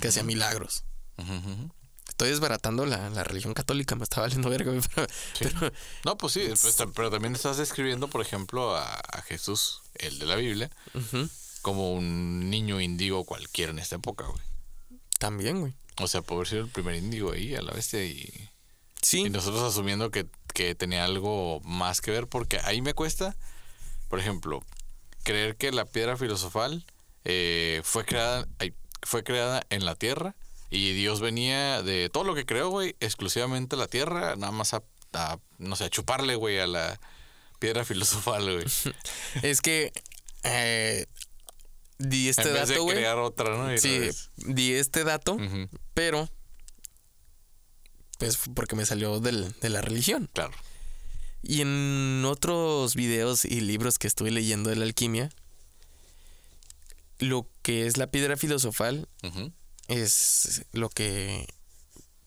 que hacía milagros. Ujú. Estoy desbaratando la, la religión católica, me está valiendo verga, pero, Sí. pero- No, pues sí, pues, pero también estás describiendo, por ejemplo, a, a Jesús, el de la Biblia, como un niño índigo cualquiera en esta época, güey. también, güey. O sea, por haber sido el primer índigo ahí a la bestia y, Sí, y nosotros asumiendo que, que tenía algo más que ver, porque ahí me cuesta, por ejemplo, creer que la piedra filosofal eh, fue creada fue creada en la tierra y Dios venía de todo lo que creó, güey, exclusivamente la tierra, nada más a, a, no sé, a chuparle, güey, a la piedra *laughs* filosofal, güey. *laughs* es que eh, di este en vez dato, de crear otra, ¿no? Y Sí, di este dato, pero pues porque me salió del- de la religión. claro. Y en otros videos y libros que estuve leyendo de la alquimia, lo que es la piedra filosofal es lo que,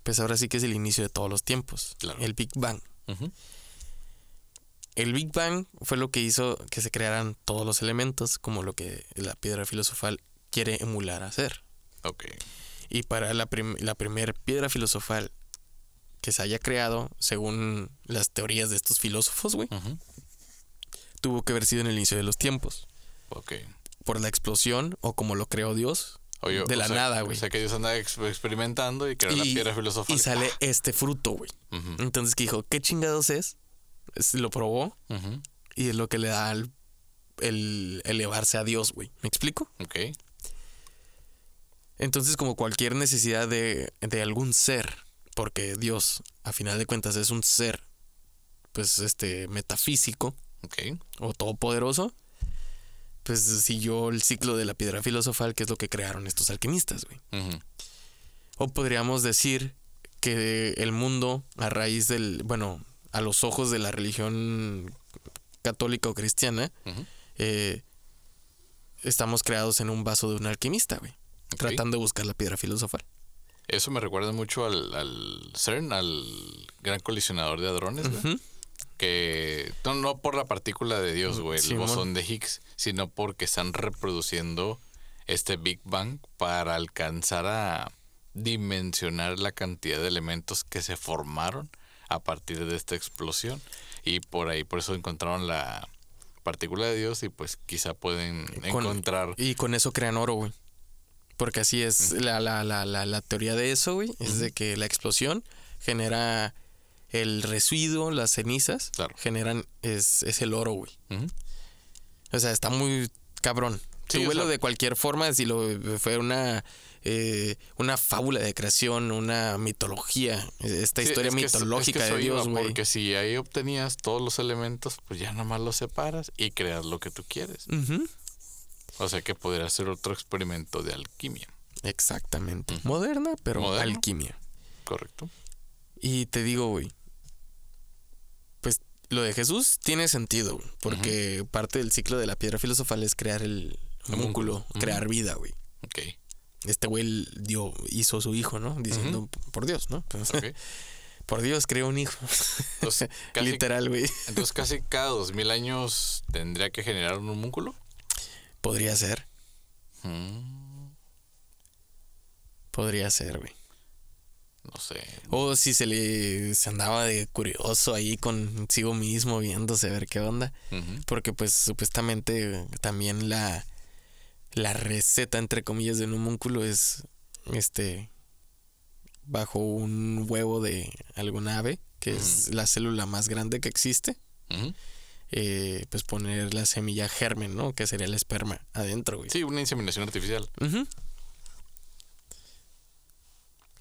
pues ahora sí que es el inicio de todos los tiempos, Claro. el Big Bang. El Big Bang fue lo que hizo que se crearan todos los elementos, como lo que la piedra filosofal quiere emular hacer. Ok. Y para la, prim- la primer piedra filosofal que se haya creado, según las teorías de estos filósofos, güey, tuvo que haber sido en el inicio de los tiempos. Ok. Por la explosión o como lo creó Dios. Oye, de la sea- nada, güey. O sea que Dios anda ex- experimentando y creó la piedra filosofal. Y sale este fruto, güey. Entonces que dijo, ¿qué chingados es? Es- Lo probó y es lo que le da el, el elevarse a Dios, güey. ¿Me explico? Ok. Entonces como cualquier necesidad de, de algún ser, porque Dios, a final de cuentas, es un ser, pues, este, metafísico Ok. o todopoderoso, pues siguió el ciclo de la piedra filosofal, que es lo que crearon estos alquimistas, güey. O podríamos decir que el mundo, a raíz del, bueno, a los ojos de la religión católica o cristiana, eh, estamos creados en un vaso de un alquimista, güey. Tratando de buscar la piedra filosofal. Eso me recuerda mucho al, al CERN, al gran colisionador de hadrones, güey. Ujú. Que no, no por la partícula de Dios, güey, el bosón de Higgs, sino porque están reproduciendo este Big Bang para alcanzar a dimensionar la cantidad de elementos que se formaron a partir de esta explosión. Y por ahí, por eso encontraron la partícula de Dios y pues quizá pueden Con- encontrar... Y con eso crean oro, güey. Porque así es la, la, la, la, la teoría de eso, güey. Es de que la explosión genera el residuo, las cenizas, Claro. generan, es, es el oro, güey. O sea, está muy cabrón. Sí, Tú o velo sea- de cualquier forma, si lo fue una, eh, una fábula de creación, una mitología, esta Sí, historia es que es- mitológica que de Dios, güey. Porque si ahí obtenías todos los elementos, pues ya nomás los separas y creas lo que tú quieres. O sea que podría ser otro experimento de alquimia. Exactamente. Moderna, pero Moderno. alquimia. ¿Correcto? Y te digo, güey, lo de Jesús tiene sentido, güey, porque parte del ciclo de la piedra filosofal es crear el homúnculo, Homúnculo. crear vida, güey. Ok. Este güey dio, hizo su hijo, ¿no? Diciendo, por Dios, ¿no? Pues, *laughs* por Dios, creó un hijo. Entonces, *laughs* casi, Literal, güey. entonces casi cada dos mil años tendría que generar un homúnculo. Podría ser, Mm, podría ser, güey. No sé. O si se le se andaba de curioso ahí consigo mismo viéndose a ver qué onda. Porque pues supuestamente también la, la receta, entre comillas, de un homúnculo es este bajo un huevo de alguna ave, que es la célula más grande que existe, eh, pues poner la semilla germen, ¿no? Que sería el esperma adentro, güey. Sí, una inseminación artificial.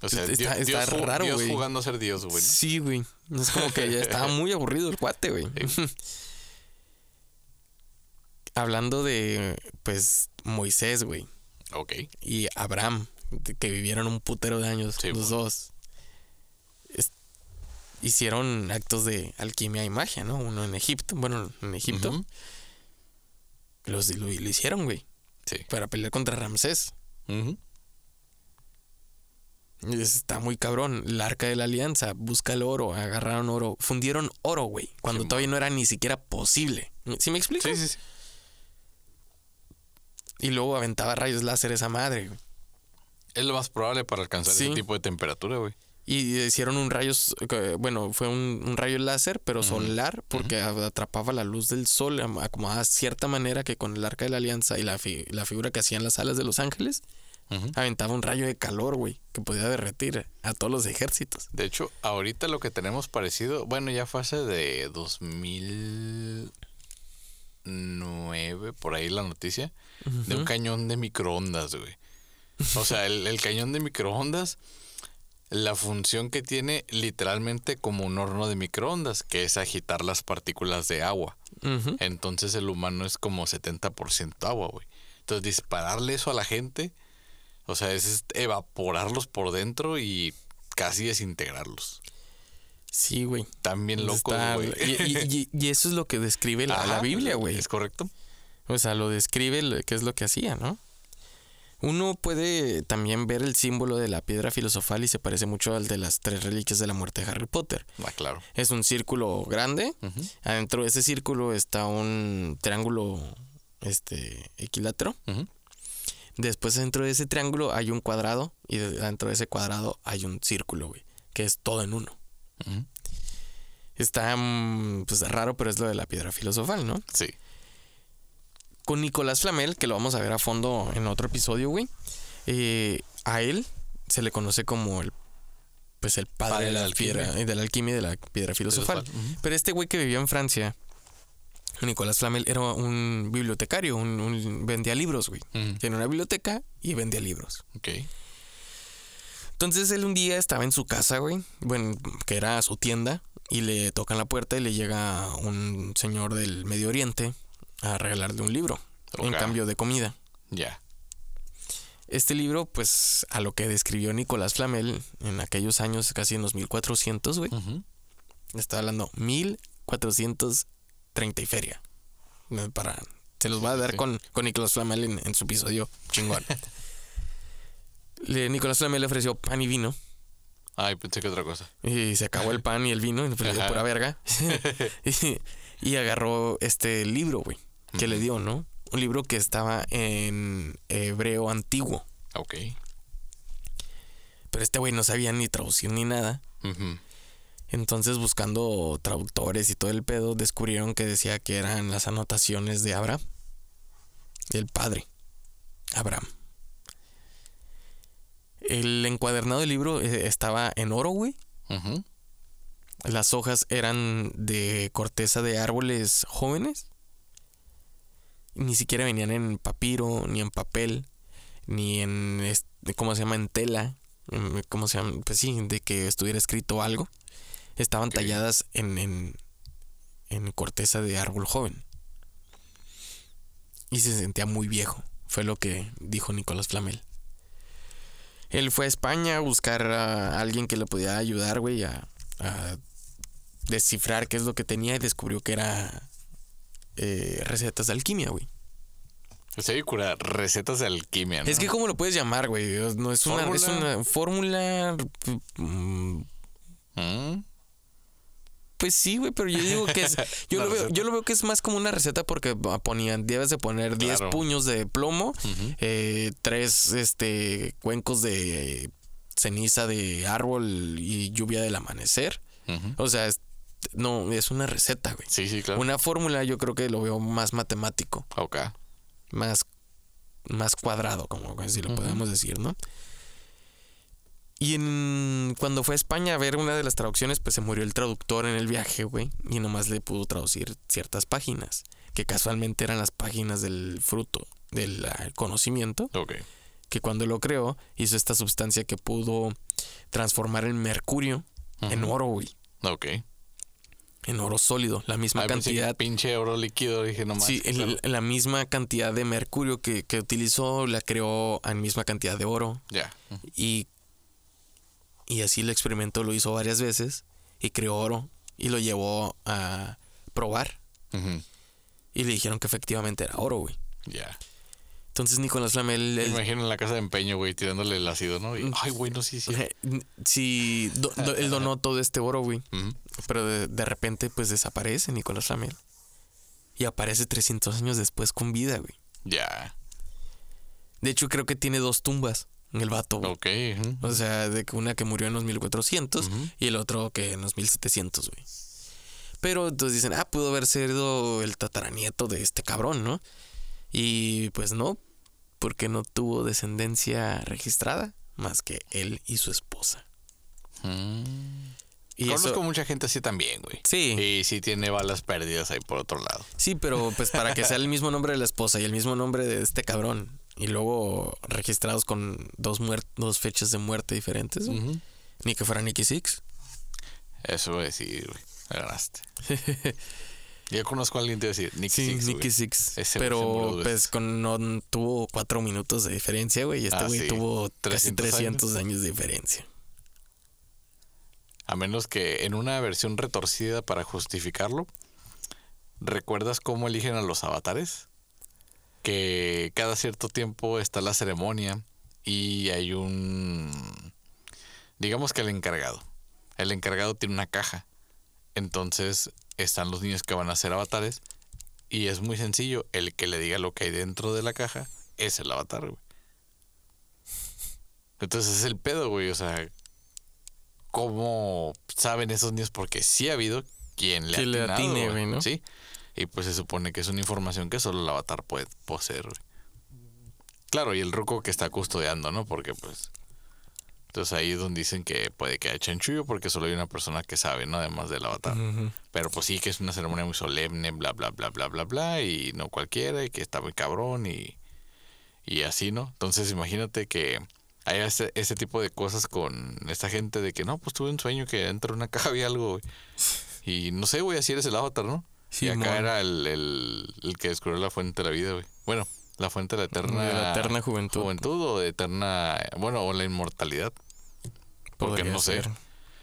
O sea, Está- Dios, está Dios raro, jugando a ser Dios, güey. ¿no? Sí, güey. Es como que ya estaba muy aburrido el cuate, güey. *laughs* Hablando de, pues, Moisés, güey. Ok. y Abraham, que vivieron un putero de años, Sí, los bueno. dos. Es- hicieron actos de alquimia y magia, ¿no? Uno en Egipto, bueno, en Egipto. Los, lo, lo hicieron, güey, Sí. para pelear contra Ramsés. Es- Está muy cabrón. El arca de la alianza, busca el oro, agarraron oro, fundieron oro, güey, cuando Sí, todavía no era ni siquiera posible. ¿Sí me explico? Sí, sí, sí. Y luego aventaba rayos láser esa madre, güey. Es lo más probable para alcanzar Sí. ese tipo de temperatura, güey. Y hicieron un rayo, bueno, fue un, un rayo láser, pero solar, porque atrapaba la luz del sol, acomodada de cierta manera que con el arca de la alianza y la, fi- la figura que hacían las alas de los ángeles, Aventaba un rayo de calor, güey, que podía derretir a todos los ejércitos. De hecho, ahorita lo que tenemos parecido, bueno, ya fue hace de 2009, por ahí la noticia, de un cañón de microondas, güey. O sea, el, el cañón de microondas, la función que tiene literalmente como un horno de microondas, que es agitar las partículas de agua. Entonces el humano es como 70% agua, güey. Entonces dispararle eso a la gente, o sea, es evaporarlos por dentro y casi desintegrarlos. Sí, güey. También loco, Está- güey. Y, y- y- y eso es lo que describe la, Biblia, güey. ¿Es correcto? O sea, lo describe qué es lo que hacía, ¿no? Uno puede también ver el símbolo de la piedra filosofal y se parece mucho al de las tres reliquias de la muerte de Harry Potter. Ah, claro. Es un círculo grande. Adentro de ese círculo está un triángulo este, equilátero. ujú. Después dentro de ese triángulo hay un cuadrado y de- dentro de ese cuadrado hay un círculo, güey, que es todo en uno. Está mm, pues raro, pero es lo de la piedra filosofal, ¿no? Sí. Con Nicolás Flamel, que lo vamos a ver a fondo en otro episodio, güey. eh, a él se le conoce como el pues el padre, Padre de, la la piedra, alquimia. de la alquimia y de la piedra filosofal. Pero este güey que vivía en Francia, Nicolás Flamel, era un bibliotecario, un, un- vendía libros, güey. Tiene una biblioteca y vendía libros. Ok. Entonces él un día estaba en su casa, güey, bueno, que era su tienda, y le tocan la puerta y le llega un señor del Medio Oriente a regalarle un libro en cambio de comida. Ya. Este libro, pues, a lo que describió Nicolás Flamel en aquellos años, casi en los 1400, güey, Ujú. está hablando 1430 y feria. Para, se los va a dar sí. con, con Nicolás Flamel en, en su episodio chingón. *laughs* Le- Nicolás Flamel le ofreció pan y vino. Ay, pensé que otra cosa. Y se acabó el pan y el vino, y le dio pura verga. *laughs* *laughs* y, y agarró este libro, güey, que le dio, ¿no? Un libro que estaba en hebreo antiguo. Ok. Pero este güey no sabía ni traducir ni nada. Ujú. Entonces, buscando traductores y todo el pedo, descubrieron que decía que eran las anotaciones de Abraham. Del padre. Abraham. El encuadernado del libro eh, estaba en oro, güey. Las hojas eran de corteza de árboles jóvenes. Ni siquiera venían en papiro, ni en papel, ni en, ¿cómo se llama? En tela. en- ¿Cómo se llama? Pues sí, de que estuviera escrito algo. Estaban talladas en, en, en corteza de árbol joven. Y se sentía muy viejo. Fue lo que dijo Nicolás Flamel. Él fue a España a buscar a alguien que le pudiera ayudar, güey, a, a descifrar qué es lo que tenía y descubrió que era eh, recetas de alquimia, güey. Se oye cura recetas de alquimia, ¿no? Es que cómo lo puedes llamar, güey. No es una, es Fórmula. una fórmula. mm, Mm. Pues sí, güey, pero yo digo que es. *laughs* Yo, lo veo, yo lo veo que es más como una receta porque ah, ponían, debes de poner 10 Claro. puños de plomo, eh, tres este, cuencos de ceniza de árbol y lluvia del amanecer. O sea, es- no, es una receta, güey. Sí, sí, claro. Una fórmula yo creo que lo veo más matemático, Ok. más, más cuadrado, como así lo Ujú. podemos decir, ¿no? Y en, cuando fue a España a ver una de las traducciones, pues se murió el traductor en el viaje, güey, y nomás le pudo traducir ciertas páginas, que casualmente eran las páginas del fruto del ah, conocimiento, Ok. que cuando lo creó hizo esta sustancia que pudo transformar el mercurio en oro, güey, Ok. en oro sólido, la misma Ay, que cantidad Pinche oro líquido, dije nomás. Sí, el- la misma cantidad de mercurio que, que utilizó la creó en misma cantidad de oro. Ya. Y, y así el experimento lo hizo varias veces y creó oro y lo llevó a probar. Y le dijeron que efectivamente era oro, güey. Ya. Entonces Nicolás Flamel... Me él- imagino en la casa de empeño, güey, tirándole el ácido, ¿no? Y, ay, güey, no, sí, sí. sí, do- do- él donó todo este oro, güey. Pero de, de repente pues desaparece Nicolás Flamel. Y aparece 300 años después con vida, güey. Ya. De hecho creo que tiene dos tumbas el vato, güey. Ok. O sea, de que una que murió en los 1400 Ujú. y el otro que en los 1700, güey. Pero entonces dicen, ah, pudo haber sido el tataranieto de este cabrón, ¿no? Y pues no, porque no tuvo descendencia registrada más que él y su esposa. Mm. Y Conozco eso, mucha gente así también, güey. sí, Y sí tiene balas perdidas ahí por otro lado. sí, pero pues para que sea el mismo nombre de la esposa y el mismo nombre de este cabrón y luego registrados con dos, muer- dos fechas de muerte diferentes, ni que fuera Nicky Six. Eso voy a decir, güey. Ganaste. *laughs* Yo conozco a alguien que decir Nicky Sí, Six. Nicky Six. Pero pues con no tuvo cuatro minutos de diferencia, güey. Y este Ah, güey sí. tuvo casi 300 300 años. de diferencia. A menos que en una versión retorcida para justificarlo, ¿recuerdas cómo eligen a los avatares? Que cada cierto tiempo está la ceremonia y hay un... Digamos que el encargado. El encargado tiene una caja. Entonces están los niños que van a ser avatares y es muy sencillo. El que le diga lo que hay dentro de la caja es el avatar, güey. Entonces es el pedo, güey. O sea, ¿cómo saben esos niños? Porque sí ha habido quien le, ha le atinado, atine, güey, ¿no? Sí. Y pues se supone que es una información que solo el avatar puede poseer. Claro, y el ruco que está custodiando, ¿no? Porque pues... Entonces ahí es donde dicen que puede que haya chanchullo porque solo hay una persona que sabe, ¿no? Además del avatar. Pero pues sí que es una ceremonia muy solemne, bla, bla, bla, bla, bla, bla, y no cualquiera, y que está muy cabrón, y, y así, ¿no? Entonces imagínate que hay ese, ese tipo de cosas con esta gente de que no, pues tuve un sueño que dentro de una *laughs* caja había algo, güey. Y no sé, güey, así eres el avatar, ¿no? Y acá era el, el, el que descubrió la fuente de la vida, güey. Bueno, la fuente de la eterna, De la eterna juventud. juventud o de eterna, bueno, o la inmortalidad. Porque Podría no sé. ser.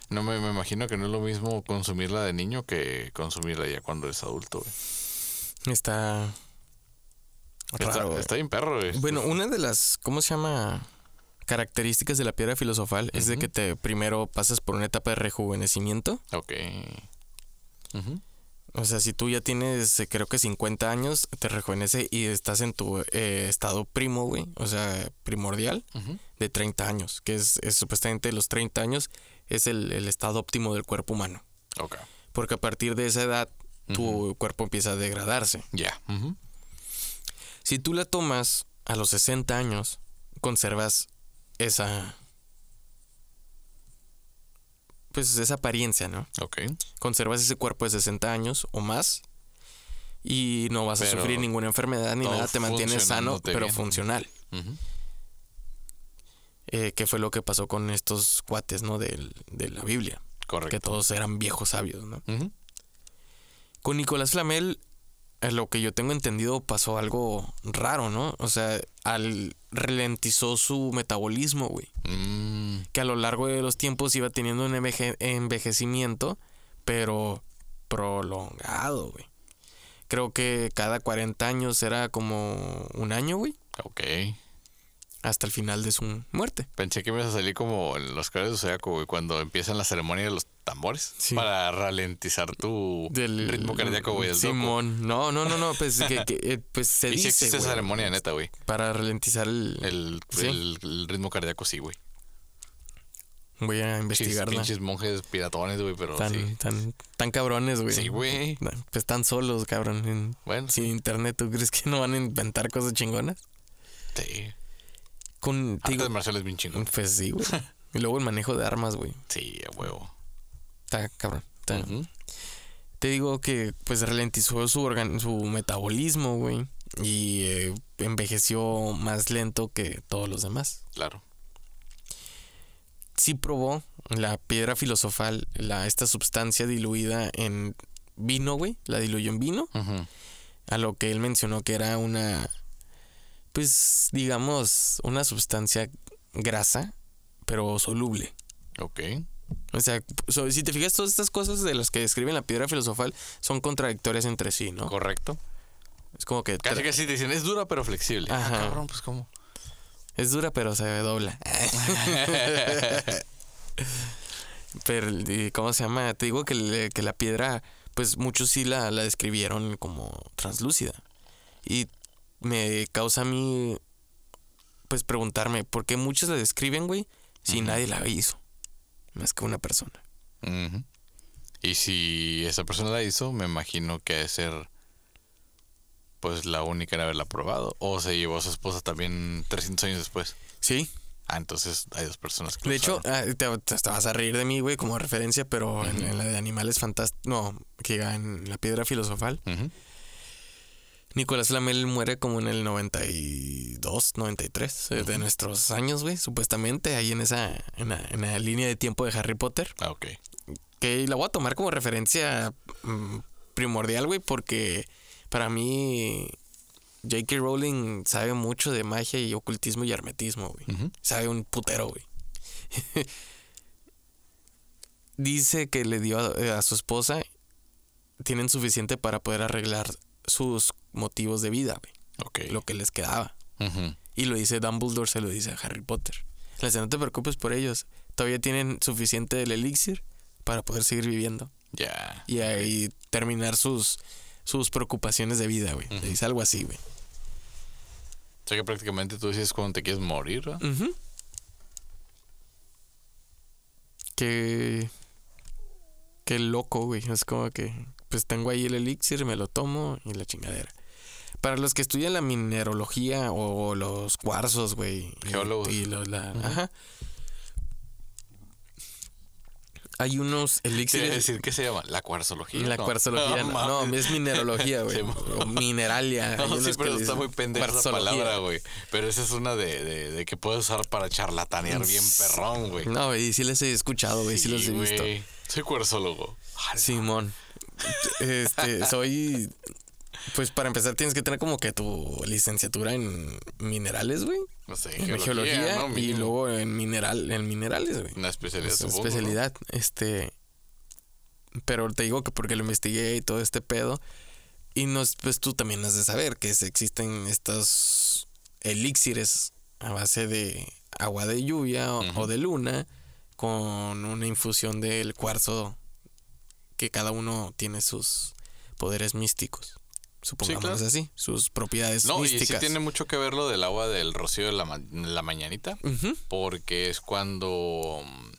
No me, me imagino que no es lo mismo consumirla de niño que consumirla ya cuando eres adulto, güey. Está. Está, Raro, güey. está bien perro, güey. Bueno, una de las. ¿Cómo se llama? características de la piedra filosofal es de que te primero pasas por una etapa de rejuvenecimiento. Ok. Ujú. O sea, si tú ya tienes, eh, creo que 50 años, te rejuvenece y estás en tu eh, estado primo, güey. O sea, primordial de 30 años, que es, es supuestamente los 30 años es el, el estado óptimo del cuerpo humano. Ok. Porque a partir de esa edad, tu cuerpo empieza a degradarse. Ya. Si tú la tomas a los 60 años, conservas esa. Pues esa apariencia, ¿no? Ok. Conservas ese cuerpo de 60 años o más. Y no vas a sufrir ninguna enfermedad ni nada. Te mantienes sano, pero bien. funcional. Eh, que fue lo que pasó con estos cuates, ¿no? Del- de la Biblia. Que Correcto. todos eran viejos sabios, ¿no? Con Nicolás Flamel, a lo que yo tengo entendido, pasó algo raro, ¿no? O sea, al ralentizó su metabolismo, güey. Mm, Que a lo largo de los tiempos iba teniendo un enveje- envejecimiento, pero prolongado, güey. Creo que cada 40 años era como un año, güey. ok. Hasta el final de su muerte. Pensé que ibas a salir como en los caras de Zodiaco, güey, cuando empiezan la ceremonia de los tambores. Sí. Para ralentizar tu Del ritmo cardíaco, güey. loco. Simón. No, no, no, no. Pues, que, que, eh, pues se *laughs* Y dice, existe esa ceremonia, neta, güey. Para ralentizar el... El, Sí. el, el ritmo cardíaco, sí, güey. Voy a investigarla. pinches monjes piratones, güey, pero Tan, sí. tan, tan cabrones, güey. Sí, güey. Pues están solos, cabrón. en- Bueno, sin internet, ¿tú crees que no van a inventar cosas chingonas? sí. Con, te digo, Artes marciales bien chingón. pues sí, güey. *laughs* Y luego el manejo de armas, güey. Sí, a huevo. Está cabrón. está-. Te digo que pues ralentizó su, organ su metabolismo, güey. Y eh, envejeció más lento que todos los demás. Claro. Sí probó la piedra filosofal, la, esta sustancia diluida en vino, güey. La diluyó en vino. A lo que él mencionó que era una, pues digamos, una sustancia grasa, pero soluble. Ok. O sea, so- si te fijas, todas estas cosas de las que describen la piedra filosofal son contradictorias entre sí, ¿no? Correcto. Es como que Casi tra- casi te dicen, es dura pero flexible. Ah, Ajá. cabrón, pues cómo. es dura, pero se dobla. *laughs* pero, ¿y ¿cómo se llama? Te digo que, le- que la piedra, pues muchos sí la, la describieron como translúcida. Y me causa a mí, pues preguntarme, ¿por qué muchos la describen, güey? Si nadie la hizo. Más que una persona. Y si esa persona la hizo, me imagino que ha de ser pues la única en haberla probado. O se llevó a su esposa también 300 años después. Sí, Ah, entonces hay dos personas que De hecho, ah, te, te- vas a reír de mí, güey, como referencia, pero en, en la de animales fantásticos, no, que en la piedra filosofal, Ujú. Nicolás Flamel muere como en el 92, 93 eh, de nuestros años, güey, supuestamente, ahí en esa, en la, en la línea de tiempo de Harry Potter, Ah, ok. que la voy a tomar como referencia mm, primordial, güey, porque para mí J.K. Rowling sabe mucho de magia y ocultismo y hermetismo, güey. Sabe un putero, güey. *laughs* Dice que le dio a, a su esposa. Tienen suficiente para poder arreglar sus motivos de vida, güey. Ok. Lo que les quedaba. Ujú. Y lo dice Dumbledore, se lo dice a Harry Potter. Le dice, no te preocupes por ellos. Todavía tienen suficiente del elixir para poder seguir viviendo. Ya. Y ahí terminar sus, sus preocupaciones de vida, güey. Le dice algo así, güey. O sea que prácticamente tú dices cuando te quieres morir, ¿verdad? Ujú. Que. Qué loco, güey. Es como que. Pues tengo ahí el elixir, me lo tomo y la chingadera. Para los que estudian la minerología o los cuarzos, güey. Geólogos. Y, los- la-. Ajá. Hay unos elixires. decir que se llama la cuarzología. La No. cuarzología, *laughs* no, no, es minerología, güey. *laughs* Sí, o mineralia. *laughs* No, sí, pero está muy pendeja esa palabra, güey. Pero esa es una de, de, de que puedes usar para charlatanear bien perrón, güey. No, güey, sí les he escuchado, güey, sí, los he visto. güey. Soy cuarzólogo. Simón. Este, soy. Pues para empezar tienes que tener como que tu licenciatura en minerales, güey. No sé, En geología, geología ¿no? y luego en mineral, en minerales, güey. Una especialidad, Es supongo, ¿no? especialidad. Este. Pero te digo que porque lo investigué y todo este pedo. Y no, es- pues tú también has de saber que existen estos elixires a base de agua de lluvia o de luna con una infusión del cuarzo que cada uno tiene sus poderes místicos. Supongamos claro. así, sus propiedades No, y místicas. sí tiene mucho que ver lo del agua del rocío de la, ma- la mañanita, porque es cuando mm,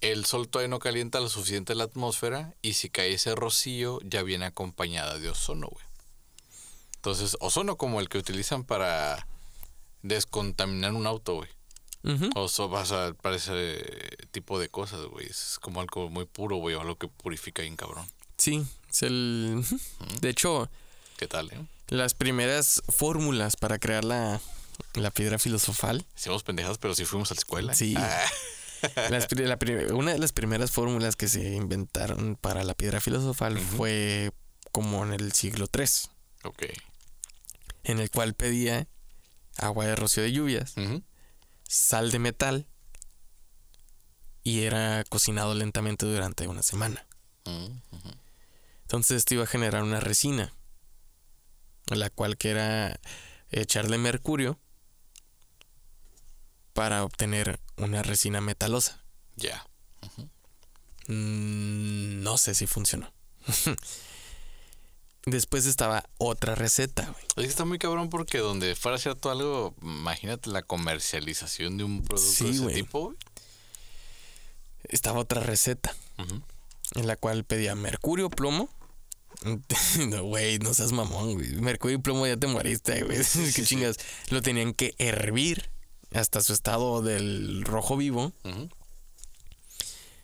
el sol todavía no calienta lo suficiente la atmósfera y si cae ese rocío ya viene acompañada de ozono, güey. Entonces, ozono como el que utilizan para descontaminar un auto, güey. O so- o sea, para ese tipo de cosas, güey. Es como algo muy puro, güey, o algo que purifica bien cabrón. Sí, es el... De hecho, ¿Qué tal, eh? las primeras fórmulas para crear la, la piedra filosofal Hicimos pendejas, pero sí fuimos a la escuela. Sí. Ah, *laughs* Las la una de las primeras fórmulas que se inventaron para la piedra filosofal fue como en el siglo III, ok. en el cual pedía agua de rocío de lluvias, Ujú. Sal de metal y era cocinado lentamente durante una semana. Mm. Entonces esto iba a generar una resina, la cual que era echarle mercurio para obtener una resina metalosa. Ya. Mm, no sé si funcionó. *laughs* Después estaba otra receta, güey. Es que está muy cabrón porque donde fuera cierto algo, imagínate la comercialización de un producto Sí, de ese güey. tipo, güey. Estaba otra receta en la cual pedía mercurio, plomo. *laughs* No, güey, no seas mamón, güey. Mercurio y plomo ya te moriste, güey. *laughs* Qué chingas. Lo tenían que hervir hasta su estado del rojo vivo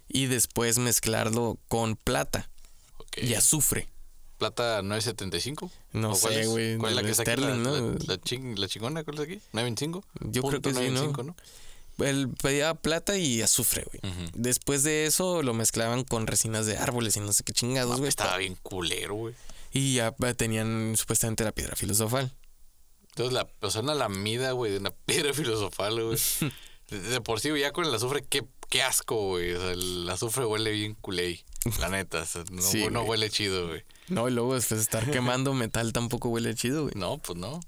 y después mezclarlo con plata y azufre. ¿Plata 975? No ¿O cuál sé, es? güey, ¿Cuál es la que está aquí? La, Sterling, ¿no? la, la ching- la chingona, ¿cuál es aquí? ¿925? Yo creo que sí, ¿no? 925, ¿no? Él pedía plata y azufre, güey. Después de eso lo mezclaban con resinas de árboles y no sé qué chingados, güey. estaba bien culero, güey. Y ya eh, tenían supuestamente la piedra filosofal. Entonces, la, una lamida, güey, de una piedra *laughs* filosofal, güey. De, de por sí, ya con el azufre, qué, qué asco, güey. O sea, el azufre huele bien culé. La neta, o sea, no, Sí, no huele chido, güey. No, y luego después estar *laughs* quemando metal tampoco huele chido, güey. No, pues no.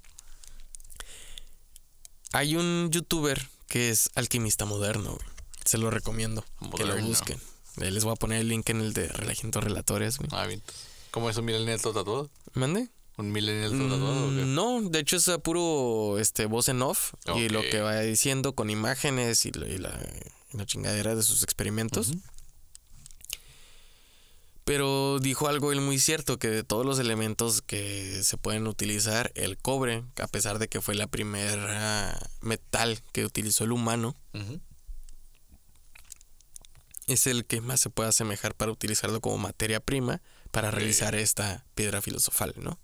Hay un youtuber que es alquimista moderno, güey. Se lo recomiendo que lo busquen. Ahí les voy a poner el link en el de Relajientos Relatores, güey. Ah, bien. ¿Cómo es un millennial todo tatuado? ¿Mande? ¿Un millennial todo tatuado? Mm, No, de hecho es a puro este, voz en off y lo que va diciendo con imágenes y, la, y la chingadera de sus experimentos. Ujú. Pero dijo algo él muy cierto, que de todos los elementos que se pueden utilizar, el cobre, a pesar de que fue la primera metal que utilizó el humano, es el que más se puede asemejar para utilizarlo como materia prima para realizar esta piedra filosofal, ¿no?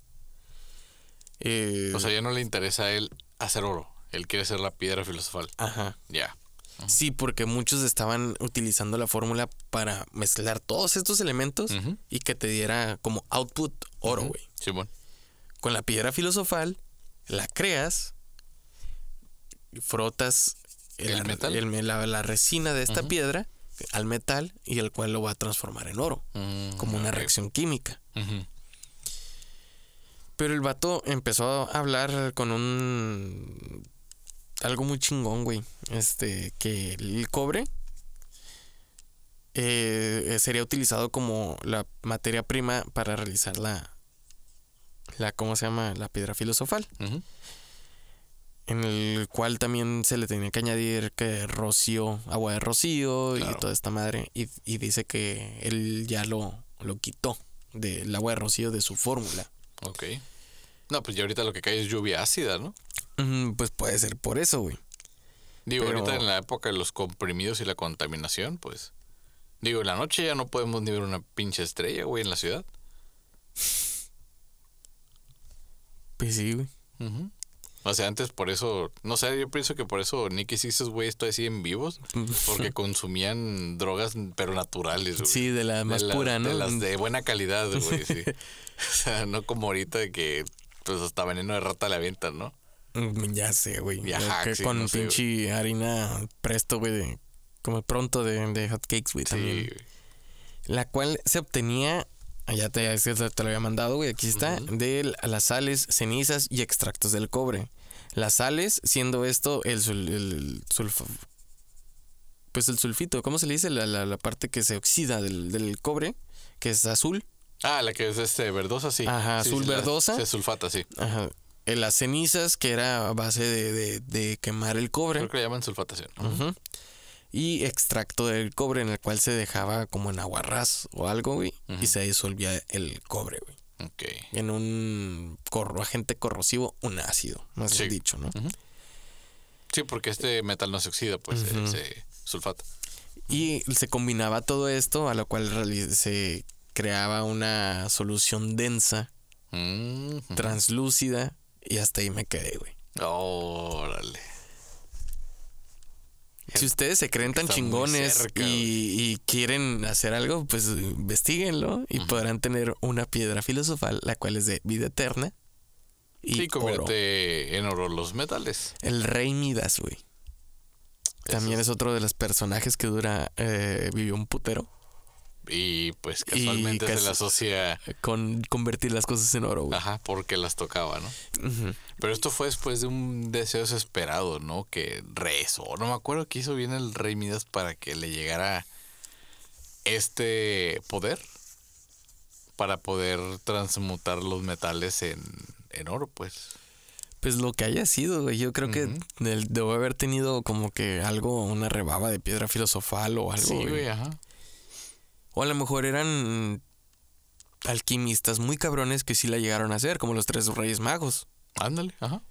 Eh, O sea, ya no le interesa a él hacer oro. Él quiere ser la piedra filosofal. ajá. Ya. Sí, porque muchos estaban utilizando la fórmula para mezclar todos estos elementos y que te diera como output oro, güey. Simón. Con la piedra filosofal, la creas, frotas ¿El la- metal? el- la, la resina de esta piedra al metal y el cual lo va a transformar en oro, Mm, como una reacción química. Pero el vato empezó a hablar con un. Algo muy chingón, güey. Este, que el cobre eh, sería utilizado como la materia prima para realizar la. la ¿Cómo se llama? La piedra filosofal. En el cual también se le tenía que añadir que rocío, agua de rocío Claro. y toda esta madre. Y, y dice que él ya lo, lo quitó del agua de rocío de su fórmula. Ok. No, pues ya ahorita lo que cae es lluvia ácida, ¿no? Mm, Pues puede ser por eso, güey. Digo, Pero- ahorita en la época de los comprimidos y la contaminación, pues. Digo, en la noche ya no podemos ni ver una pinche estrella, güey, en la ciudad. Pues sí, güey. O sea, antes por eso, no sé, yo pienso que por eso Nick y esos güeyes todavía siguen vivos, *laughs* porque consumían drogas, pero naturales, güey. Sí, de la De más las- pura, ¿no? De las de *laughs* buena calidad, güey, sí. *laughs* o sea, no como ahorita que, pues, hasta veneno de rata le avientan, ¿no? Mm, Ya sé, güey. Que sí, con no sé, pinche harina presto, güey, de, como pronto de, de hot cakes, güey, Sí, también. güey. La cual se obtenía, allá te, te lo había mandado, güey, aquí está, de las sales, cenizas y extractos del cobre. Las sales, siendo esto el, sul- el- sulfo- pues el sulfito, ¿cómo se le dice? La, la- la parte que se oxida del, del cobre, que es azul. Ah, la que es este verdosa, sí. Ajá, Sí, azul sí, la- verdosa. Se sulfata, sí. Ajá. En las cenizas, que era a base de, de- de quemar el cobre. Creo que le llaman sulfatación. Ujú. Y extracto del cobre en el cual se dejaba como en aguarrás o algo, güey. Y se disolvía el cobre, güey. Ok. En un corro- agente corrosivo, un ácido, más Sí. dicho, ¿no? Sí, porque este metal no se oxida, pues Ujú. se sulfata. Y se combinaba todo esto, a lo cual se creaba una solución densa, Mm, translúcida, y hasta ahí me quedé, güey. Órale. Si ustedes se creen tan chingones cerca, y, quieren hacer algo, pues investiguenlo y podrán tener una piedra filosofal, la cual es de vida eterna. Y oro. convierte en oro los metales. El rey Midas, güey. También es otro de los personajes que dura, eh, vivió un putero Y pues casualmente se le asocia. con convertir las cosas en oro, güey. Ajá, porque las tocaba, ¿no? Pero esto fue después de un deseo desesperado, ¿no? Que rezó. No me acuerdo qué hizo bien el rey Midas para que le llegara este poder. Para poder transmutar los metales en, en oro, pues. Pues lo que haya sido, güey. Yo creo que debo haber tenido como que algo, una rebaba de piedra filosofal o algo. sí, güey. güey, ajá. O a lo mejor eran alquimistas muy cabrones que sí la llegaron a hacer, como los tres reyes magos. Ándale, ajá.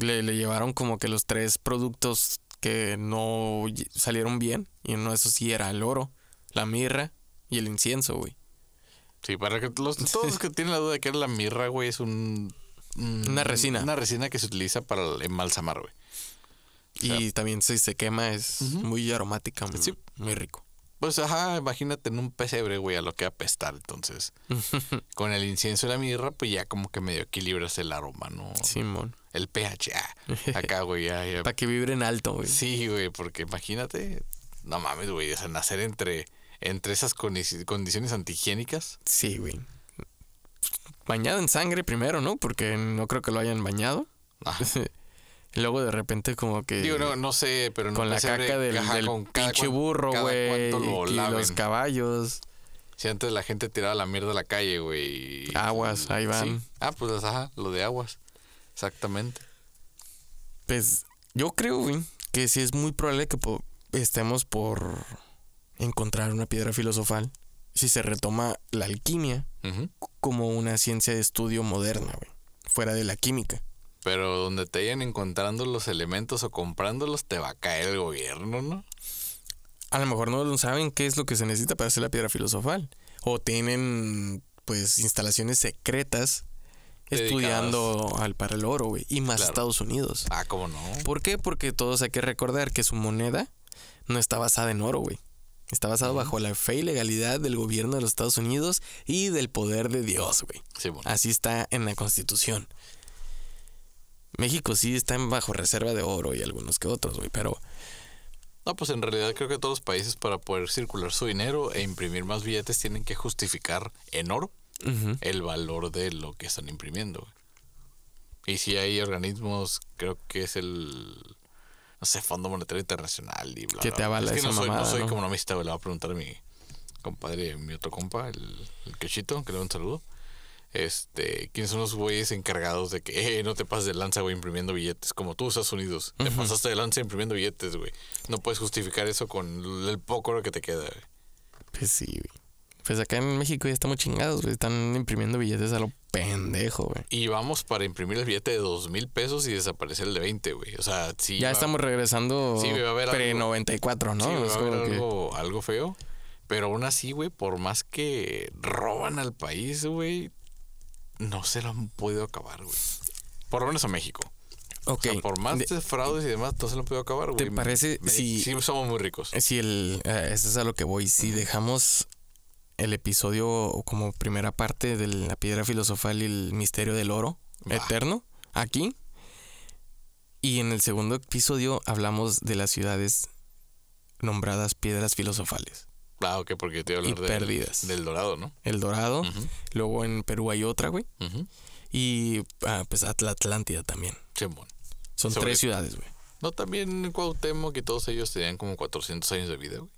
Le, le llevaron como que los tres productos que no salieron bien. Y uno de esos sí era el oro, la mirra y el incienso, güey. Sí, para que los, *laughs* todos los que tienen la duda de que la mirra, güey, es un, un- Una resina. Una resina que se utiliza para embalsamar, güey. Y también si se quema es muy aromática, muy, Sí. muy rico. Pues ajá, imagínate en un pesebre, güey, a lo que apestar. Entonces, *laughs* con el incienso y la mirra, pues ya como que medio equilibras el aroma, ¿no? Simón. El pH. ah, *laughs* acá, güey, ya, ya. Para que vibren alto, güey. Sí, güey, porque imagínate, no mames, güey, o sea, nacer entre, entre esas condi- condiciones antihigiénicas. Sí, güey. Bañado en sangre primero, ¿no? Porque no creo que lo hayan bañado. Ajá. *laughs* Luego de repente como que... Digo, no, no sé, pero en con la caca del, con pinche burro, güey. lo Y los caballos. Si antes la gente tiraba la mierda a la calle, güey. y- Aguas, ahí van. Sí. Ah, pues ajá, lo de aguas. Exactamente. Pues yo creo, güey, que sí es muy probable que po- estemos por encontrar una piedra filosofal si se retoma la alquimia como una ciencia de estudio moderna, güey. Fuera de la química. Pero donde te vayan encontrando los elementos o comprándolos, te va a caer el gobierno, ¿no? A lo mejor no saben qué es lo que se necesita para hacer la piedra filosofal. O tienen, pues, instalaciones secretas Dedicadas. estudiando al para el oro, güey. Y más Claro. Estados Unidos. Ah, ¿cómo no? ¿Por qué? Porque todos hay que recordar que su moneda no está basada en oro, güey. Está basado bajo la fe y legalidad del gobierno de los Estados Unidos y del poder de Dios, güey. Sí, bueno. Así está en la Constitución. México sí está en bajo reserva de oro y algunos que otros, güey, pero No, pues en realidad creo que todos los países para poder circular su dinero e imprimir más billetes tienen que justificar en oro el valor de lo que están imprimiendo. güey. Y si hay organismos, creo que es el, no sé, Fondo Monetario Internacional y bla, Que te avala Es que esa no soy, no soy ¿no? economista, güey, le voy a preguntar a mi compadre, mi otro compa, el, el quechito, que le doy un saludo. Este, ¿quiénes son los güeyes encargados de que, eh, no te pases de lanza, güey, imprimiendo billetes? Como tú, Estados Unidos. Te pasaste de lanza imprimiendo billetes, güey. No puedes justificar eso con el poco oro que te queda, güey. pues sí, güey. Pues acá en México ya estamos chingados, güey. Están imprimiendo billetes a lo pendejo, güey. Y vamos para imprimir el billete de dos mil pesos y desaparecer el de 20, güey. O sea, sí. ya va- estamos regresando Sí, va a haber algo- pre-94, ¿no? Sí, va a haber que- algo, algo feo. Pero aún así, güey, por más que roban al país, güey, no se lo han podido acabar, güey. Por lo menos a México. Ok. O sea, por más de- de fraudes y demás, no se lo han podido acabar, güey. ¿Te parece Me- si- Sí, somos muy ricos. Si el. eh, eso es a lo que voy. Si dejamos el episodio como primera parte de la piedra filosofal y el misterio del oro eterno, aquí. Y en el segundo episodio hablamos de las ciudades nombradas piedras filosofales. Ah, ok, porque te iba a Y hablar del- perdidas. del dorado, ¿no? El Dorado. Luego en Perú hay otra, güey. Y ah, pues Atla Atlántida también. Simón. Son Sobre- tres ciudades, güey. No, también Cuauhtémoc y todos ellos tenían como 400 años de vida, güey.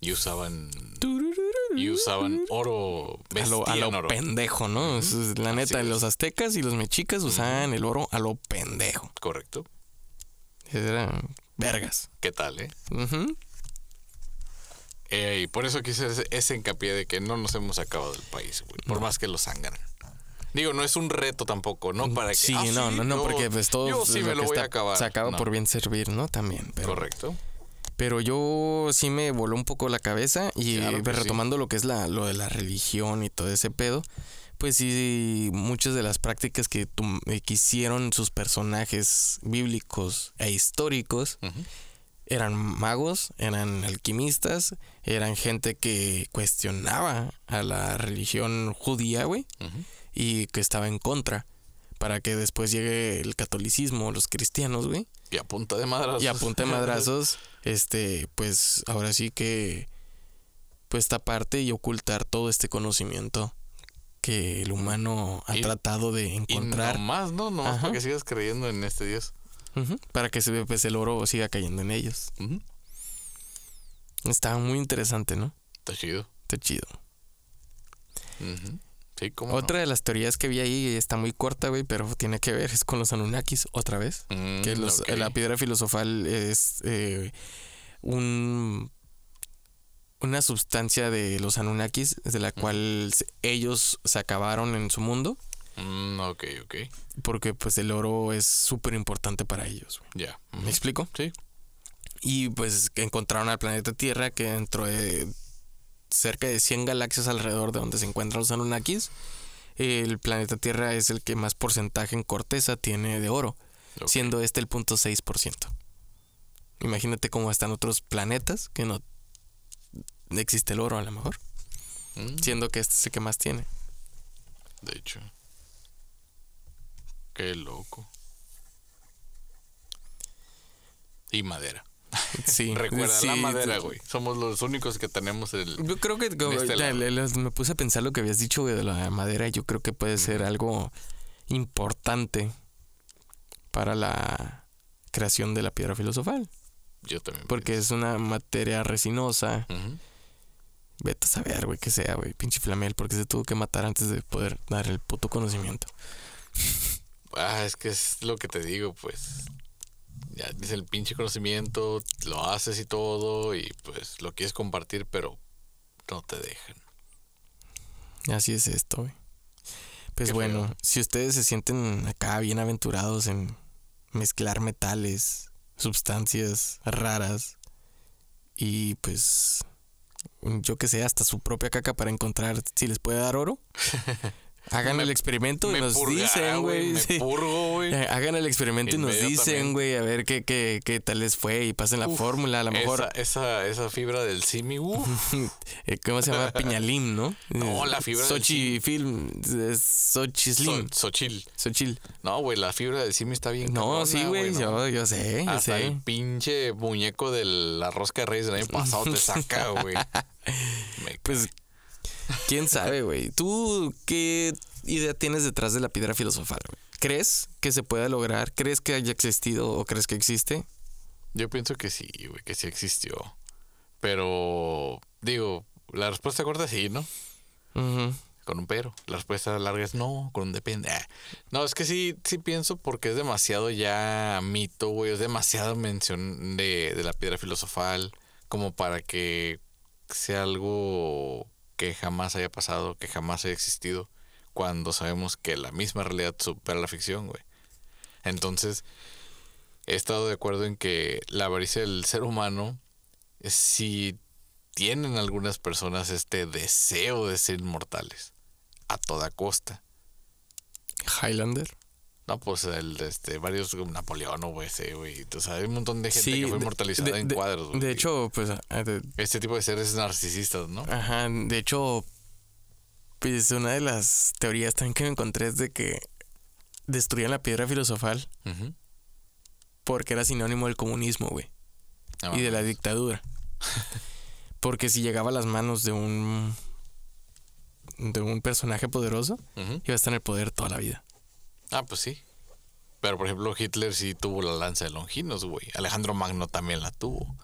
Y usaban... Y usaban oro... A lo, a lo oro. pendejo, ¿no? La neta, los aztecas y los mexicas usaban el oro a lo pendejo. Correcto. Eran vergas. ¿Qué tal, eh? Ujú. Eh, y por eso quise ese, ese hincapié de que no nos hemos acabado del país, güey. Por más que lo sangran. Digo, no es un reto tampoco, ¿no? Para que, Sí, ah, no, no, no, yo- porque pues todo Yo sí me que lo voy a está- acabar. se acaba No, por bien servir, ¿no? También. Pero, Correcto. pero yo sí me voló un poco la cabeza y Claro pues, sí. retomando lo que es la, lo de la religión y todo ese pedo, pues sí, muchas de las prácticas que, tum- eh, que hicieron sus personajes bíblicos e históricos Ujú. Eran magos, eran alquimistas, eran gente que cuestionaba a la religión judía, güey, y que estaba en contra. Para que después llegue el catolicismo, los cristianos, güey. Y a punta de madrazos. Y a punta de madrazos, *laughs* este, pues ahora sí que, pues taparte y ocultar todo este conocimiento que el humano ha Y- tratado de Y encontrar. nomás, ¿no? Nomás Ajá. para que sigas creyendo en este Dios. Para que se, pues, el oro siga cayendo en ellos. Ujú. Está muy interesante, ¿no? Está chido. Está chido. Sí, ¿cómo no? Otra de las teorías que vi ahí está muy corta, güey, pero tiene que ver, es con los Anunnakis, otra vez. Mm, que los- la piedra filosofal es eh, un una sustancia de los Anunnakis de la cual ellos se acabaron en su mundo Mm, ok, ok. porque pues el oro es súper importante para ellos. Ya. ¿Me explico? Sí. Y pues encontraron al planeta Tierra que dentro de cerca de 100 galaxias alrededor de donde se encuentran los Anunnakis, el planeta Tierra es el que más porcentaje en corteza tiene de oro, siendo este el punto 6%. Imagínate cómo están otros planetas que no existe el oro a lo mejor, Mm, siendo que este es el que más tiene. De hecho. Qué loco. Y madera. *laughs* Sí, *laughs* Recuerda la sí, madera, sí. güey. Somos los únicos que tenemos el. Yo creo que este me puse a pensar lo que habías dicho güey, de la madera. Yo creo que puede ser algo importante para la creación de la piedra filosofal. Yo también. Porque es una materia resinosa. Vete a saber, güey, que sea, güey. Pinche flamel, porque se tuvo que matar antes de poder dar el puto conocimiento. *laughs* Ah, es que es lo que te digo, pues. Ya tienes el pinche conocimiento, lo haces y todo, y pues lo quieres compartir, pero no te dejan. Así es esto, güey. Pues Qué bueno, feo. si ustedes se sienten acá bien aventurados en mezclar metales, sustancias raras y pues yo que sé, hasta su propia caca para encontrar si les puede dar oro, *laughs* hagan Me- el experimento y nos dicen, güey. Sí. Eh, Hagan el experimento y nos dicen, güey, a ver qué, qué, qué tal les fue y pasen la Uf, fórmula. A lo mejor, Esa, esa, esa fibra del simi, uf. *laughs* eh, ¿cómo se llama? *laughs* Piñalim, ¿no? No, la fibra del Sochi Film, eh, Sochi Slim. So- Sochil. Sochil. No, güey, la fibra del simi está bien. No, cabrona, sí, güey, ¿no? yo, yo sé, yo Hasta sé. el pinche muñeco de la rosca de reyes del año pasado te saca, güey. *laughs* Me Pues, quién sabe, güey. ¿Tú qué idea tienes detrás de la piedra filosofal, güey? ¿Crees que se pueda lograr? ¿Crees que haya existido o crees que existe? Yo pienso que sí, güey, que sí existió. Pero, digo, la respuesta corta es sí, ¿no? Con un pero. La respuesta larga es no, con un depende. Ah. No, es que sí, sí pienso porque es demasiado ya mito, güey. Es demasiada mención de, de la piedra filosofal como para que sea algo que jamás haya pasado, que jamás haya existido, cuando sabemos que la misma realidad supera la ficción, güey. Entonces, he estado de acuerdo en que la avaricia del ser humano, si tienen algunas personas este deseo de ser inmortales a toda costa. Highlander. No, pues el de este, varios Napoleón o ese, güey. O sea, hay un montón de gente Sí, que fue inmortalizada de- en de- cuadros. güey. De hecho, pues, ah, de- este tipo de seres narcisistas, ¿no? ajá, de hecho, pues una de las teorías también que me encontré es de que destruían la piedra filosofal porque era sinónimo del comunismo, güey. No y de la dictadura. *laughs* Porque si llegaba a las manos de un. de un personaje poderoso, iba a estar en el poder toda la vida. Ah, pues sí. Pero por ejemplo, Hitler sí tuvo la lanza de Longinos, güey. Alejandro Magno también la tuvo.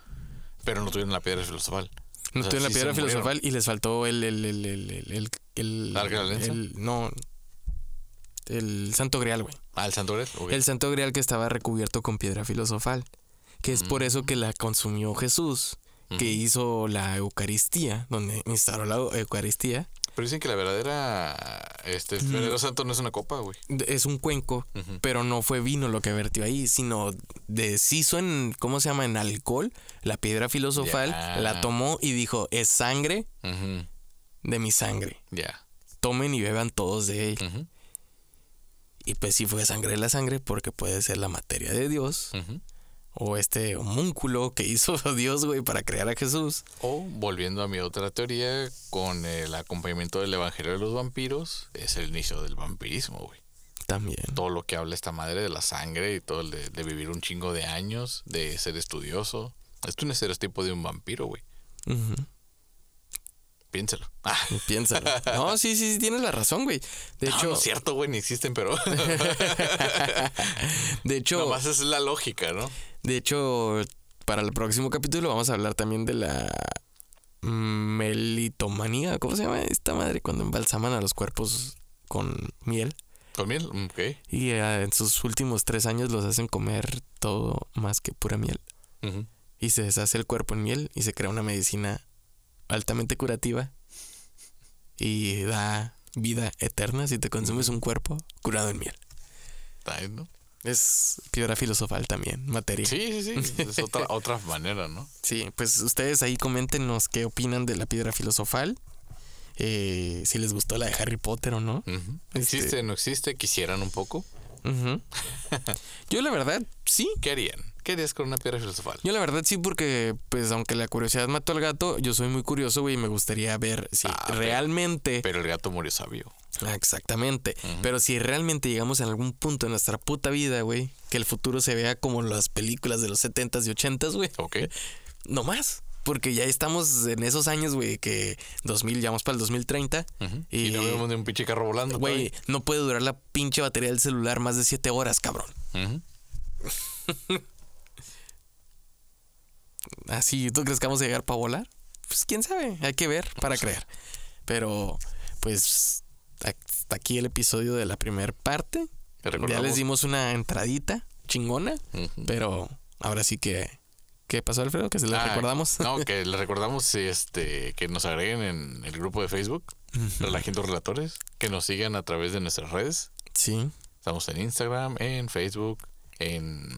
Pero no tuvieron la piedra filosofal. No O sea, tuvieron la piedra murieron. filosofal y les faltó el. el, el, el, el, ¿La el- no. El Santo Grial, güey. Ah, el Santo Grial. El Santo Grial que estaba recubierto con piedra filosofal. Que es por eso que la consumió Jesús. Que hizo la Eucaristía, donde instauró la Eucaristía. Pero dicen que la verdadera. Este, el verdadero santo no es una copa, güey. Es un cuenco, pero no fue vino lo que vertió ahí, sino deshizo en, ¿cómo se llama? En alcohol, la piedra filosofal, la tomó y dijo, es sangre de mi sangre. Ya. Tomen y beban todos de ella. Ujú. Y pues sí fue sangre de la sangre porque puede ser la materia de Dios. O este homúnculo que hizo *laughs* Dios, güey, para crear a Jesús. O volviendo a mi otra teoría, con el acompañamiento del Evangelio de los vampiros, es el inicio del vampirismo, güey. También. Todo lo que habla esta madre de la sangre y todo el de, de vivir un chingo de años, de ser estudioso. Esto es un estereotipo de un vampiro, güey. Piénsalo. Ah, *laughs* Piénsalo. No, sí, sí, sí, tienes la razón, güey. De no, hecho, no es cierto, güey, ni existen, pero *laughs* de hecho, nomás es la lógica, ¿no? De hecho, para el próximo capítulo vamos a hablar también de la melitomanía. ¿Cómo se llama esta madre? Cuando embalsaman a los cuerpos con miel. Con miel, ok. Y eh, en sus últimos tres años los hacen comer todo más que pura miel. Y se deshace el cuerpo en miel y se crea una medicina altamente curativa. Y da vida eterna si te consumes un cuerpo curado en miel. ¿no? Es piedra filosofal también, materia. Sí, sí, sí. *laughs* Es otra, otra manera, ¿no? Sí, pues ustedes ahí coméntenos qué opinan de la piedra filosofal. Eh, si les gustó la de Harry Potter o no. Ujú. Este- ¿Existe, no existe? ¿Quisieran un poco? *laughs* Yo la verdad sí. ¿Qué harían? ¿Qué harías con una piedra filosofal? Yo la verdad sí porque pues aunque la curiosidad mató al gato, yo soy muy curioso, güey, y me gustaría ver si Ah, realmente... Pero el gato murió sabio. Ah, Exactamente. Pero si realmente llegamos en algún punto de nuestra puta vida, güey, que el futuro se vea como las películas de los 70s y 80s, güey. Ok. No más. Porque ya estamos en esos años, güey, que 2000, ya vamos para el 2030. Ujú. Y- Y, no vemos ni un pinche carro volando. Güey, no puede durar la pinche batería del celular más de 7 horas, cabrón. todavía. Ujú. *laughs* Así, ¿tú crees que vamos a llegar para volar? Pues quién sabe, hay que ver para creer. Pero, pues, hasta aquí el episodio de la primera parte. Ya les dimos una entradita chingona, pero ahora sí que... ¿Qué pasó, Alfredo? Que se les Ah, recordamos. No, que *laughs* les recordamos este, que nos agreguen en el grupo de Facebook, Relajientos Relatores, que nos sigan a través de nuestras redes. Sí, Estamos en Instagram, en Facebook, en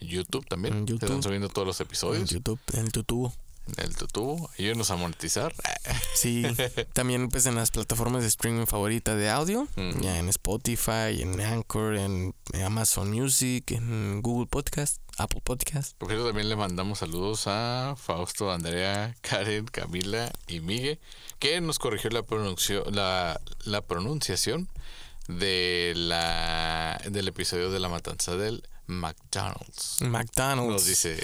YouTube también. En YouTube. Están subiendo todos los en episodios. YouTube, en YouTube. En el tutubo. Ayúdenos a monetizar. *laughs* Sí, también pues en las plataformas de streaming favorita de audio, ya en Spotify, en Anchor, en Amazon Music, en Google Podcast, Apple Podcast. Por cierto, también le mandamos saludos a Fausto, Andrea, Karen, Camila y Migue, que nos corrigió la, pronuncio- la, la pronunciación de la, del episodio de la matanza del McDonald's. McDonald's. Nos dice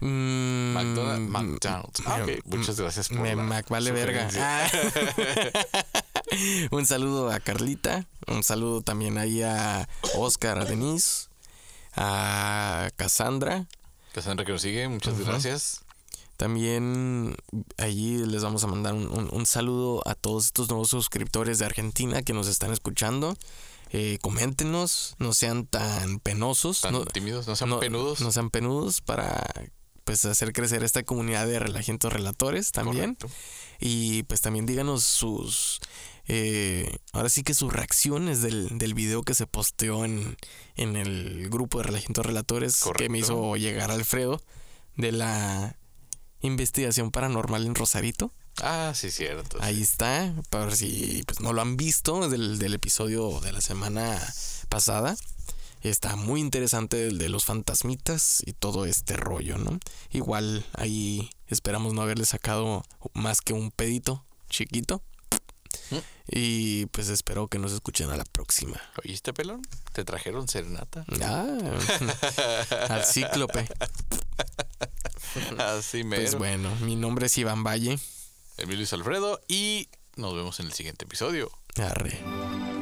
Mm, McDonald's. McDonald's. Ah, ok. Muchas gracias por Me la Mac vale verga. Ah. *laughs* un saludo a Carlita. Un saludo también ahí a Oscar, a Denise, a Cassandra. Cassandra que nos sigue, muchas gracias. También allí les vamos a mandar un, un- un saludo a todos estos nuevos suscriptores de Argentina que nos están escuchando. Eh, coméntenos, no sean tan penosos. Tan no, tímidos, no sean no- penudos. No sean penudos para pues hacer crecer esta comunidad de relajientos relatores también. Correcto. Y pues también díganos sus. Eh, ahora sí que sus reacciones del, del video que se posteó en, en el grupo de Relajientos Relatores que me hizo llegar Alfredo de la investigación paranormal en Rosarito. Ah, sí, cierto. Ahí sí. está, para si pues, no lo han visto del, del episodio de la semana pasada. Está muy interesante el de los fantasmitas y todo este rollo, ¿no? Igual ahí esperamos no haberle sacado más que un pedito chiquito. ¿Mm? Y pues espero que nos escuchen a la próxima. ¿Oíste, pelón? ¿Te trajeron serenata? Ah, *laughs* al cíclope. Así me. Pues bueno, mi nombre es Iván Valle. Emilio Alfredo y nos vemos en el siguiente episodio. Arre.